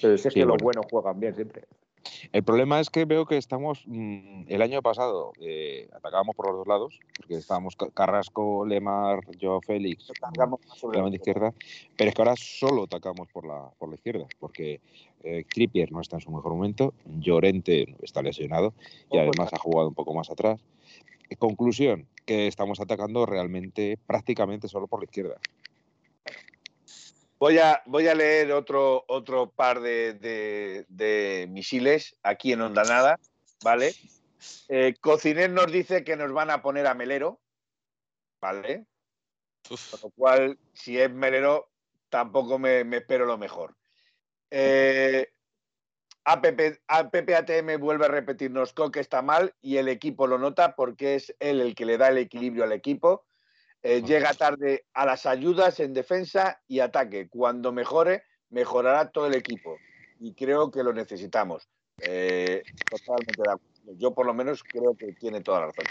Pero si es Sí, que los bueno. buenos juegan bien siempre. El problema es que veo que estamos. mm, el año pasado eh, atacábamos por los dos lados, porque estábamos Ca- Carrasco, Lemar, Joao Félix, sobre la banda izquierda, pero es que ahora solo atacamos por la, por la izquierda, porque eh, Trippier no está en su mejor momento, Llorente está lesionado y además ha jugado un poco más atrás. Conclusión, que estamos atacando realmente prácticamente solo por la izquierda. Voy a, voy a leer otro, otro par de, de- de misiles aquí en Ondanada, ¿vale? Eh, Cociner nos dice que nos van a poner a Melero, ¿vale? Uf, Con lo cual, si es Melero, tampoco me, me espero lo mejor. Eh, APP, APPATM vuelve a repetirnos Coque está mal y el equipo lo nota porque es él el que le da el equilibrio al equipo. Eh, llega tarde a las ayudas en defensa y ataque. Cuando mejore, mejorará todo el equipo. Y creo que lo necesitamos. Eh, totalmente de acuerdo. Yo por lo menos creo que tiene toda la razón.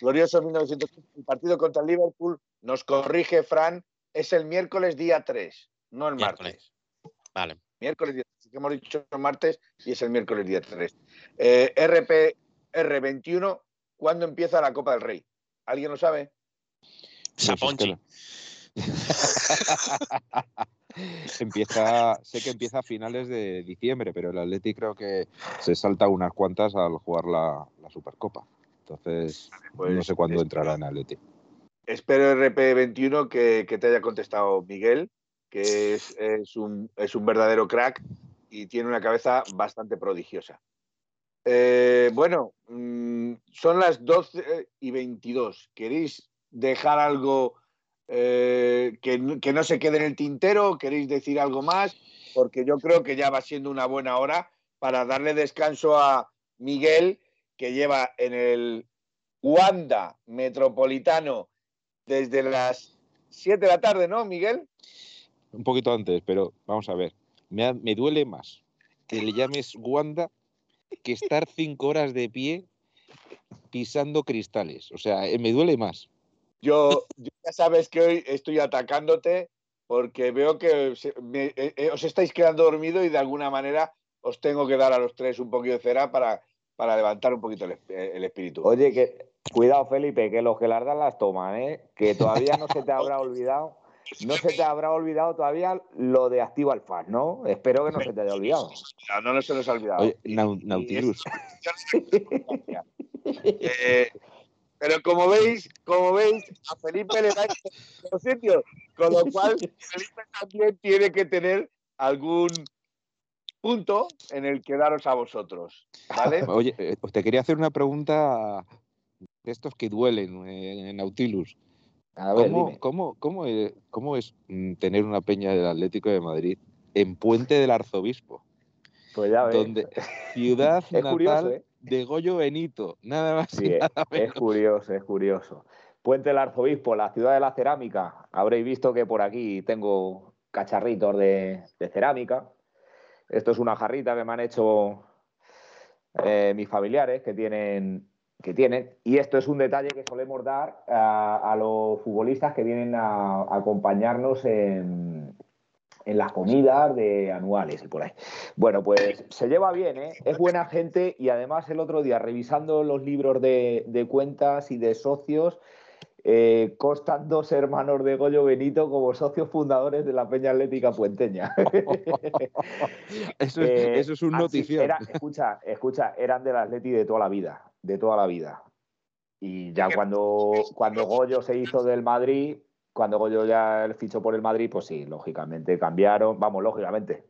Glorioso 1915, el partido contra el Liverpool, nos corrige Fran, es el miércoles día 3, no el Miércoles. martes. Vale. Miércoles día 3, así que hemos dicho el martes y es el miércoles día 3. Eh, RPR 21, ¿cuándo empieza la Copa del Rey? ¿Alguien lo sabe? Saponchi. empieza, sé que empieza a finales de diciembre, pero el Atleti creo que se salta unas cuantas al jugar la, la Supercopa. Entonces, Pues no sé cuándo espero- entrará en Atleti. Espero RP21 que, que te haya contestado Miguel, que es, es un, es un verdadero crack y tiene una cabeza bastante prodigiosa. Eh, bueno, mm, son las 12 y 22. ¿Queréis dejar algo eh, que, no- se quede en el tintero? ¿Queréis decir algo más? Porque yo creo que ya va siendo una buena hora para darle descanso a Miguel, que lleva en el Wanda Metropolitano desde las 7 de la tarde, ¿no, Miguel? Un poquito antes, pero vamos a ver. Me, me duele más que le llames Wanda que estar cinco horas de pie pisando cristales. O sea, eh, me duele más. Yo, yo ya sabes que hoy estoy atacándote porque veo que se- me- eh, eh, os estáis quedando dormido y de alguna manera os tengo que dar a los tres un poquito de cera para, para levantar un poquito el, eh, el espíritu. Oye, que cuidado, Felipe, que los que las dan las toman, ¿eh? Que todavía no se te habrá olvidado. No se te habrá olvidado todavía lo de Activa el ¿no? Espero que no se te haya olvidado. No, no, no se nos ha olvidado. Oye, Y- Nau- y Nautilus, Eh, pero como veis, como veis, a Felipe le da en los sitios, con lo cual Felipe también tiene que tener algún punto en el que daros a vosotros, ¿vale? oye, eh, te quería hacer una pregunta de estos que duelen eh, en Nautilus. A ver, ¿Cómo, cómo, cómo, eh, cómo es mm, tener una peña del Atlético de Madrid en Puente del Arzobispo? Pues ya ves. donde ciudad Es natal curioso, ¿eh? De Goyo Benito, nada más Sí, y es, curioso, es curioso. Puente del Arzobispo, la ciudad de la cerámica. Habréis visto que por aquí tengo cacharritos de, de cerámica. Esto es una jarrita que me han hecho eh, mis familiares que tienen, que tienen. Y esto es un detalle que solemos dar a, a los futbolistas que vienen a, a acompañarnos en, en las comidas de anuales y por ahí. Bueno, pues se lleva bien, ¿eh? Es buena gente y además el otro día revisando los libros de, de cuentas y de socios, eh, constan dos hermanos de Goyo Benito como socios fundadores de la Peña Atlética Puenteña. Eso es, Eh, eso es un así- notición. era- escucha, escucha, eran del Atleti de toda la vida, de toda la vida. Y ya cuando, cuando Goyo se hizo del Madrid, cuando Goyo ya fichó por el Madrid, pues sí, lógicamente cambiaron, vamos, lógicamente,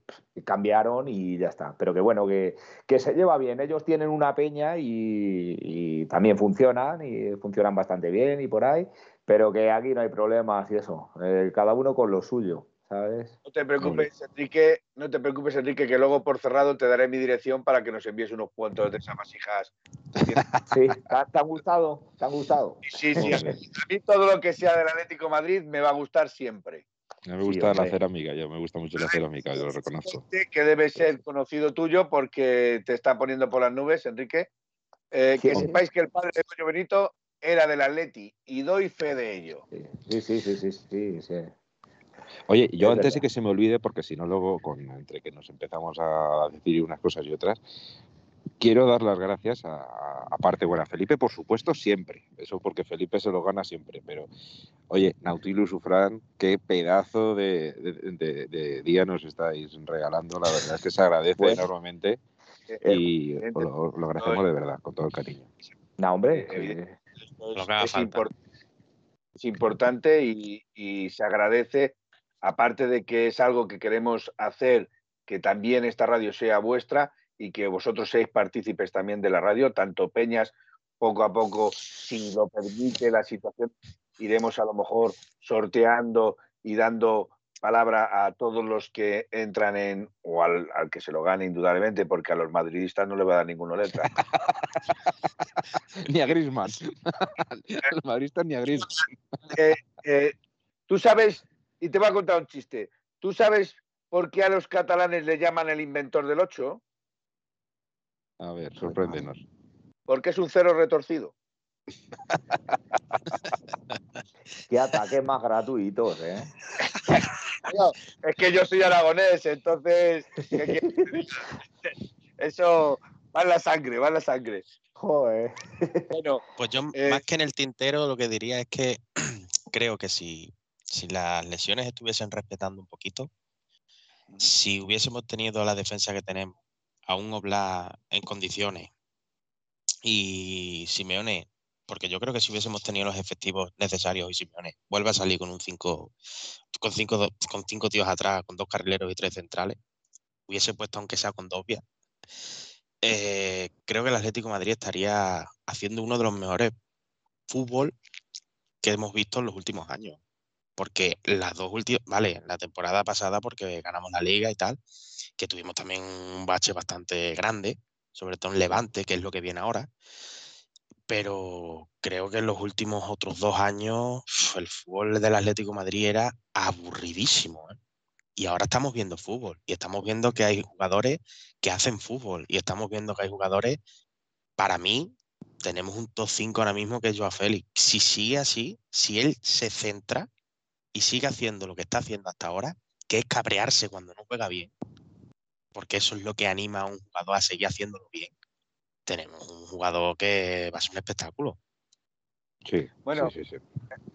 cambiaron y ya está. Pero que bueno, que, que se lleva bien. Ellos tienen una peña y, también funcionan y funcionan bastante bien y por ahí, pero que aquí no hay problemas y eso. Eh, cada uno con lo suyo, ¿sabes? No te preocupes, Enrique, no te preocupes, Enrique, que luego por cerrado te daré mi dirección para que nos envíes unos cuantos de esas vasijas. Sí, ¿te, han gustado? ¿Te han gustado? Sí, sí, a mí todo lo que sea del Atlético de Madrid me va a gustar siempre. A mí me sí, gusta la hombre. cerámica, yo me gusta mucho la cerámica, yo lo reconozco. Que debe ser conocido tuyo porque te está poniendo por las nubes, Enrique. Eh, Sí, que hombre. sepáis que el padre de Goyo Benito era del Atleti y doy fe de ello. Sí, sí, sí, sí, sí, sí. Oye, yo Es antes de que se me olvide, porque si no luego con, entre que nos empezamos a decir unas cosas y otras, quiero dar las gracias a, a- aparte, bueno, a Felipe, por supuesto, siempre. Eso porque Felipe se lo gana siempre. Pero, oye, Nautilus Ufran, qué pedazo de, de- de- de día nos estáis regalando. La verdad es que se agradece Bueno. enormemente Eh, y os lo, os lo agradecemos de verdad, con todo el cariño. No, hombre, Eh, es, es falta. impor- es importante y, y se agradece, aparte de que es algo que queremos hacer, que también esta radio sea vuestra y que vosotros seáis partícipes también de la radio, tanto Peñas, poco a poco, si lo permite la situación, iremos a lo mejor sorteando y dando palabra a todos los que entran en, o al, al que se lo gane indudablemente, porque a los madridistas no le va a dar ninguna letra. ni a Griezmann. a los madridistas ni a Griezmann. Eh, eh, Tú sabes, y te voy a contar un chiste, ¿tú sabes por qué a los catalanes le llaman el inventor del 8? A ver, sorpréndenos. Porque es un cero retorcido. Qué ataques más gratuitos, ¿eh? No, es que yo soy aragonés, entonces eso va en la sangre, va en la sangre. Joder. Bueno, Pues yo, Eh, más que en el tintero, lo que diría es que creo que si, si las lesiones estuviesen respetando un poquito, si hubiésemos tenido la defensa que tenemos, a un Oblak en condiciones y Simeone, porque yo creo que si hubiésemos tenido los efectivos necesarios y Simeone vuelve a salir con un 5 con cinco, con cinco tíos atrás, con dos carrileros y tres centrales, hubiese puesto aunque sea con dos vías, eh, creo que el Atlético de Madrid estaría haciendo uno de los mejores fútbol que hemos visto en los últimos años. Porque las dos últimas, vale, la temporada pasada porque ganamos la liga y tal, que tuvimos también un bache bastante grande, sobre todo en Levante, que es lo que viene ahora. Pero creo que en los últimos otros dos años el fútbol del Atlético Madrid era aburridísimo. ¿eh? Y ahora estamos viendo fútbol y estamos viendo que hay jugadores que hacen fútbol y estamos viendo que hay jugadores, para mí, tenemos un top 5 ahora mismo que es Joao Félix. Si sigue así, si él se centra y sigue haciendo lo que está haciendo hasta ahora, que es cabrearse cuando no juega bien, porque eso es lo que anima a un jugador a seguir haciéndolo bien. Tenemos un jugador que va a ser un espectáculo. Sí, Bueno. sí, sí, sí.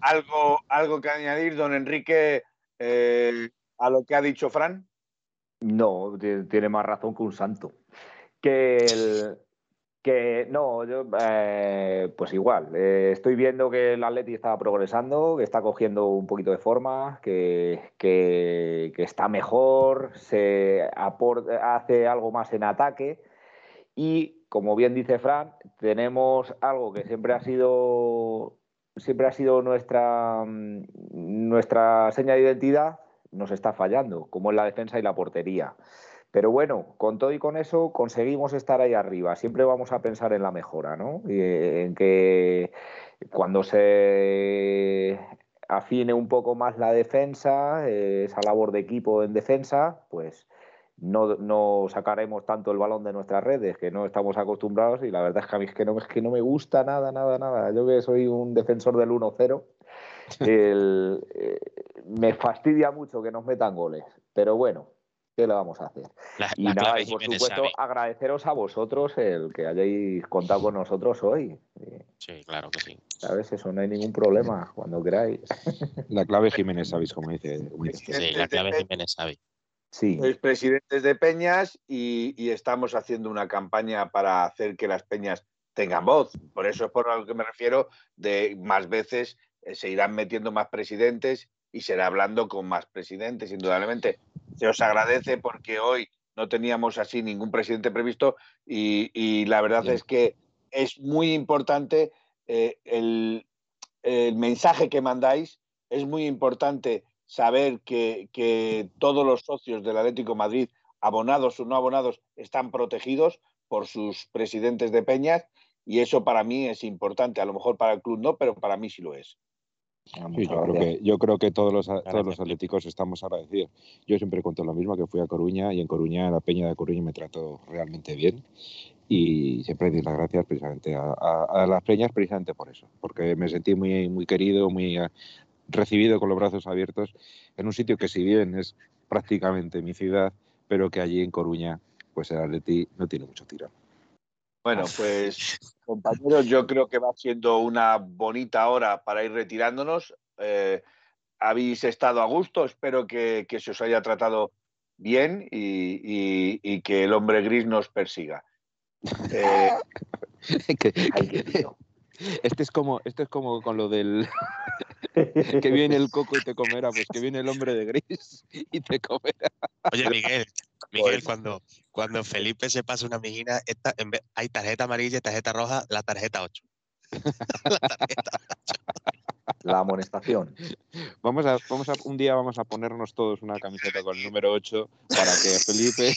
algo, algo que añadir, don Enrique, eh, a lo que ha dicho Fran. No, ti- tiene más razón que un santo. Que el, que no, yo, eh, pues igual. eh, estoy viendo que el Atleti está progresando, que está cogiendo un poquito de forma, que, que- está mejor, se hace algo más en ataque. Y como bien dice Fran, tenemos algo que siempre ha sido siempre ha sido nuestra, mm, nuestra seña de identidad, nos está fallando, como en la defensa y la portería. Pero bueno, con todo y con eso conseguimos estar ahí arriba. Siempre vamos a pensar en la mejora, ¿no? Y, eh, en que cuando se afine un poco más la defensa, eh, esa labor de equipo en defensa, pues no, no sacaremos tanto el balón de nuestras redes, que no estamos acostumbrados, y la verdad es que a mí es que no, es que no me gusta nada, nada, nada. Yo que soy un defensor del 1-0, el, eh, me fastidia mucho que nos metan goles. Pero bueno, ¿qué le vamos a hacer? La, Y la nada, clave, y por Jiménez, supuesto, agradeceros a vosotros el que hayáis contado con nosotros hoy. Sí, claro que sí. ¿Sabes? Eso no hay ningún problema, cuando queráis. La clave Jiménez, ¿sabéis como dice? Sí, la clave Jiménez Xavi. Sí, Sois presidentes de peñas y, y estamos haciendo una campaña para hacer que las peñas tengan voz. Por eso es por lo que me refiero de más veces eh, se irán metiendo más presidentes y será hablando con más presidentes, indudablemente. Se os agradece porque hoy no teníamos así ningún presidente previsto y, y la verdad es que es muy importante eh, el, el mensaje que mandáis, es muy importante saber que, que todos los socios del Atlético de Madrid, abonados o no abonados, están protegidos por sus presidentes de peñas y eso para mí es importante. A lo mejor para el club no, pero para mí sí lo es. Sí, muchas yo, creo que, yo creo que todos los, todos los atléticos estamos agradecidos. Yo siempre cuento lo mismo, que fui a Coruña y en Coruña, la Peña de Coruña me trató realmente bien y siempre doy las gracias precisamente a, a- a las peñas precisamente por eso, porque me sentí muy, muy querido, muy eh, recibido con los brazos abiertos en un sitio que si bien es prácticamente mi ciudad, pero que allí en Coruña, pues el Atleti no tiene mucho tirón. Bueno, pues compañeros, yo creo que va siendo una bonita hora para ir retirándonos. Eh, habéis estado a gusto, espero que, que se os haya tratado bien y, y- y que el hombre gris nos persiga. Eh, Que- tío. Este es como, este es como con lo del que viene el coco y te comerá, pues que viene el hombre de gris y te comerá. Oye, Miguel, Miguel, Pues- cuando, cuando Felipe se pasa una mijina, esta, en vez, hay tarjeta amarilla y tarjeta roja, la tarjeta 8. la tarjeta La amonestación. Vamos a, vamos a, un día vamos a ponernos todos una camiseta con el número 8 para que Felipe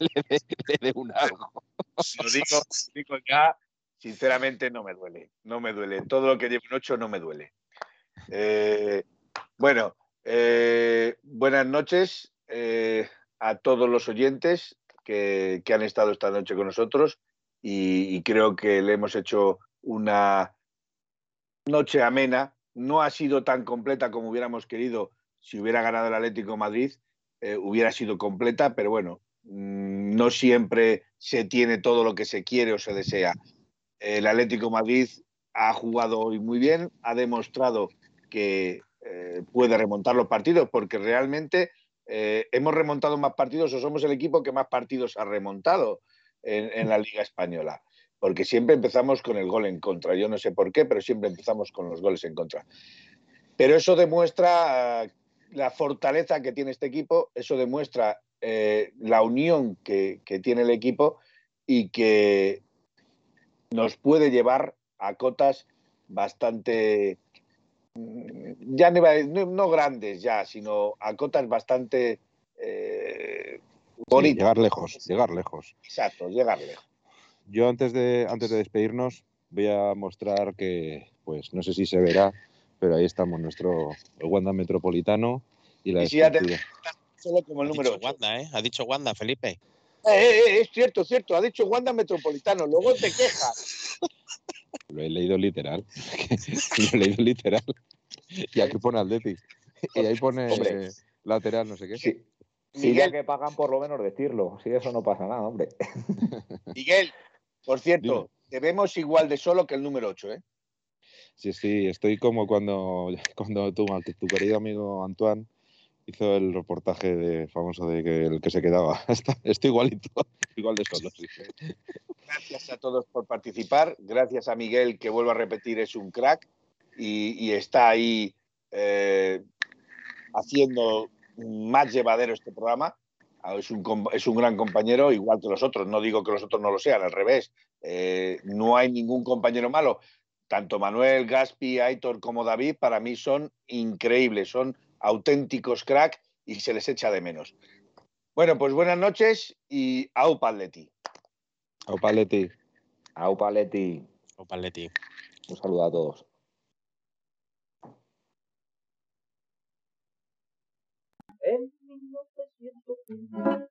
le dé, le dé un algo. Lo digo, digo ya, sinceramente no me duele. No me duele. Todo lo que llevo un 8 no me duele. Eh, bueno, eh, buenas noches eh, a todos los oyentes que, que han estado esta noche con nosotros y, creo que le hemos hecho una noche amena. No ha sido tan completa como hubiéramos querido si hubiera ganado el Atlético Madrid. hubiera sido completa, pero bueno, mm, no siempre se tiene todo lo que se quiere o se desea. El Atlético Madrid ha jugado hoy muy bien, ha demostrado que eh, puede remontar los partidos, porque realmente eh, hemos remontado más partidos o somos el equipo que más partidos ha remontado en, la Liga Española porque siempre empezamos con el gol en contra. Yo no sé por qué, pero siempre empezamos con los goles en contra. Pero eso demuestra eh, la fortaleza que tiene este equipo, eso demuestra la unión que tiene el equipo y que nos puede llevar a cotas bastante, ya no, iba a- no- no grandes ya, sino a cotas bastante eh, Sí, bonitas. llegar lejos, llegar lejos. Exacto, llegar lejos. Yo antes de, antes de despedirnos voy a mostrar que, pues no sé si se verá, pero ahí estamos, nuestro el Wanda Metropolitano y la Y si ya te- despedida. Solo como el Ha número dicho 8. Wanda, ¿eh? Ha dicho Wanda, Felipe. Eh, eh, eh, es cierto, es cierto, ha dicho Wanda Metropolitano, luego te quejas. Lo he leído literal. Lo he leído literal. Y aquí pone Atleti. Y ahí pone Hombre. lateral, no sé qué. Sí. Ya Miguel, que pagan, por lo menos decirlo. Si eso no pasa nada, hombre. Miguel, por cierto, Dime. te vemos igual de solo que el número 8, ¿eh? Sí, sí, estoy como cuando, cuando tu, tu querido amigo Antoine hizo el reportaje de, famoso de que el que se quedaba. Estoy igualito, igual de solo. sí. Gracias a todos por participar, gracias a Miguel, que vuelvo a repetir, es un crack y, y está ahí eh, haciendo más llevadero este programa. Ah, Es un, es un gran compañero, igual que los otros. No digo que los otros no lo sean, al revés. Eh, no hay ningún compañero malo. Tanto Manuel, Gaspi, Aitor como David, para mí son increíbles, son auténticos crack y se les echa de menos. Bueno, pues buenas noches y au Paletti. Aupa, Atleti. Au, Paletti. O Paletti. Un saludo a todos. En 1903,